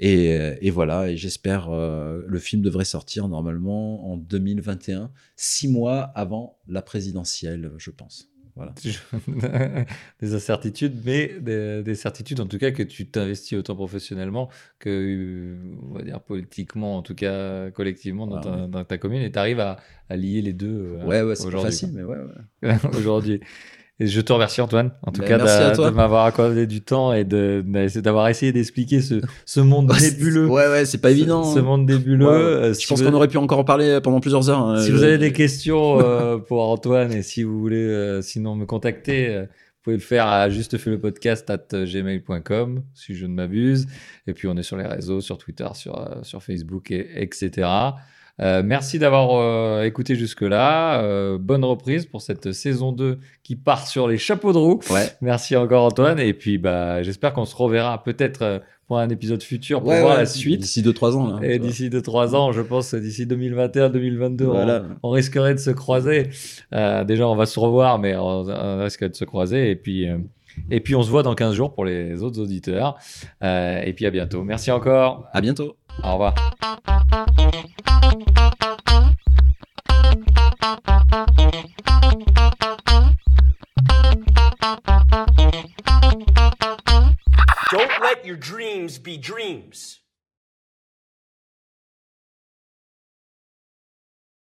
Et, euh, et voilà et j'espère euh, le film devrait sortir normalement en 2021 six mois avant la présidentielle je pense voilà [laughs] des incertitudes, mais des, des certitudes en tout cas que tu t'investis autant professionnellement que, on va dire, politiquement, en tout cas collectivement dans, Ah, ta, ouais. dans ta commune. Et tu arrives à, à lier les deux euh, ouais ouais c'est facile mais ouais, [laughs] [laughs] aujourd'hui. Et je te remercie Antoine, en tout Ben, cas, de m'avoir accordé du temps et de- d'avoir essayé d'expliquer ce, ce monde nébuleux. ouais ouais c'est pas Ce- évident Ce, hein. monde nébuleux. Ouais, Euh, je pense vous- qu'on aurait pu encore en parler pendant plusieurs heures hein. Si Euh, vous avez des [laughs] questions euh, pour Antoine et si vous voulez euh, sinon me contacter, euh, vous pouvez le faire à juste fait le podcast at gmail.com si je ne m'abuse. Et puis on est sur les réseaux, sur Twitter, sur, euh, sur Facebook, et, etc. Euh, merci d'avoir euh, écouté jusque-là. Euh, bonne reprise pour cette saison 2 qui part sur les chapeaux de roue. ouais Merci encore Antoine. Et puis bah, j'espère qu'on se reverra peut-être pour un épisode futur pour ouais, voir ouais, la suite. d'ici 2-3 ans là Et d'ici 2-3 ans, je pense, d'ici 2021-2022, Voilà. on, on risquerait de se croiser. Déjà, on va se revoir, mais on, on risque de se croiser. Et puis, et puis, on se voit dans 15 jours pour les autres auditeurs. Euh, et puis, à bientôt. Merci encore. à bientôt Au revoir. Don't let your dreams be dreams.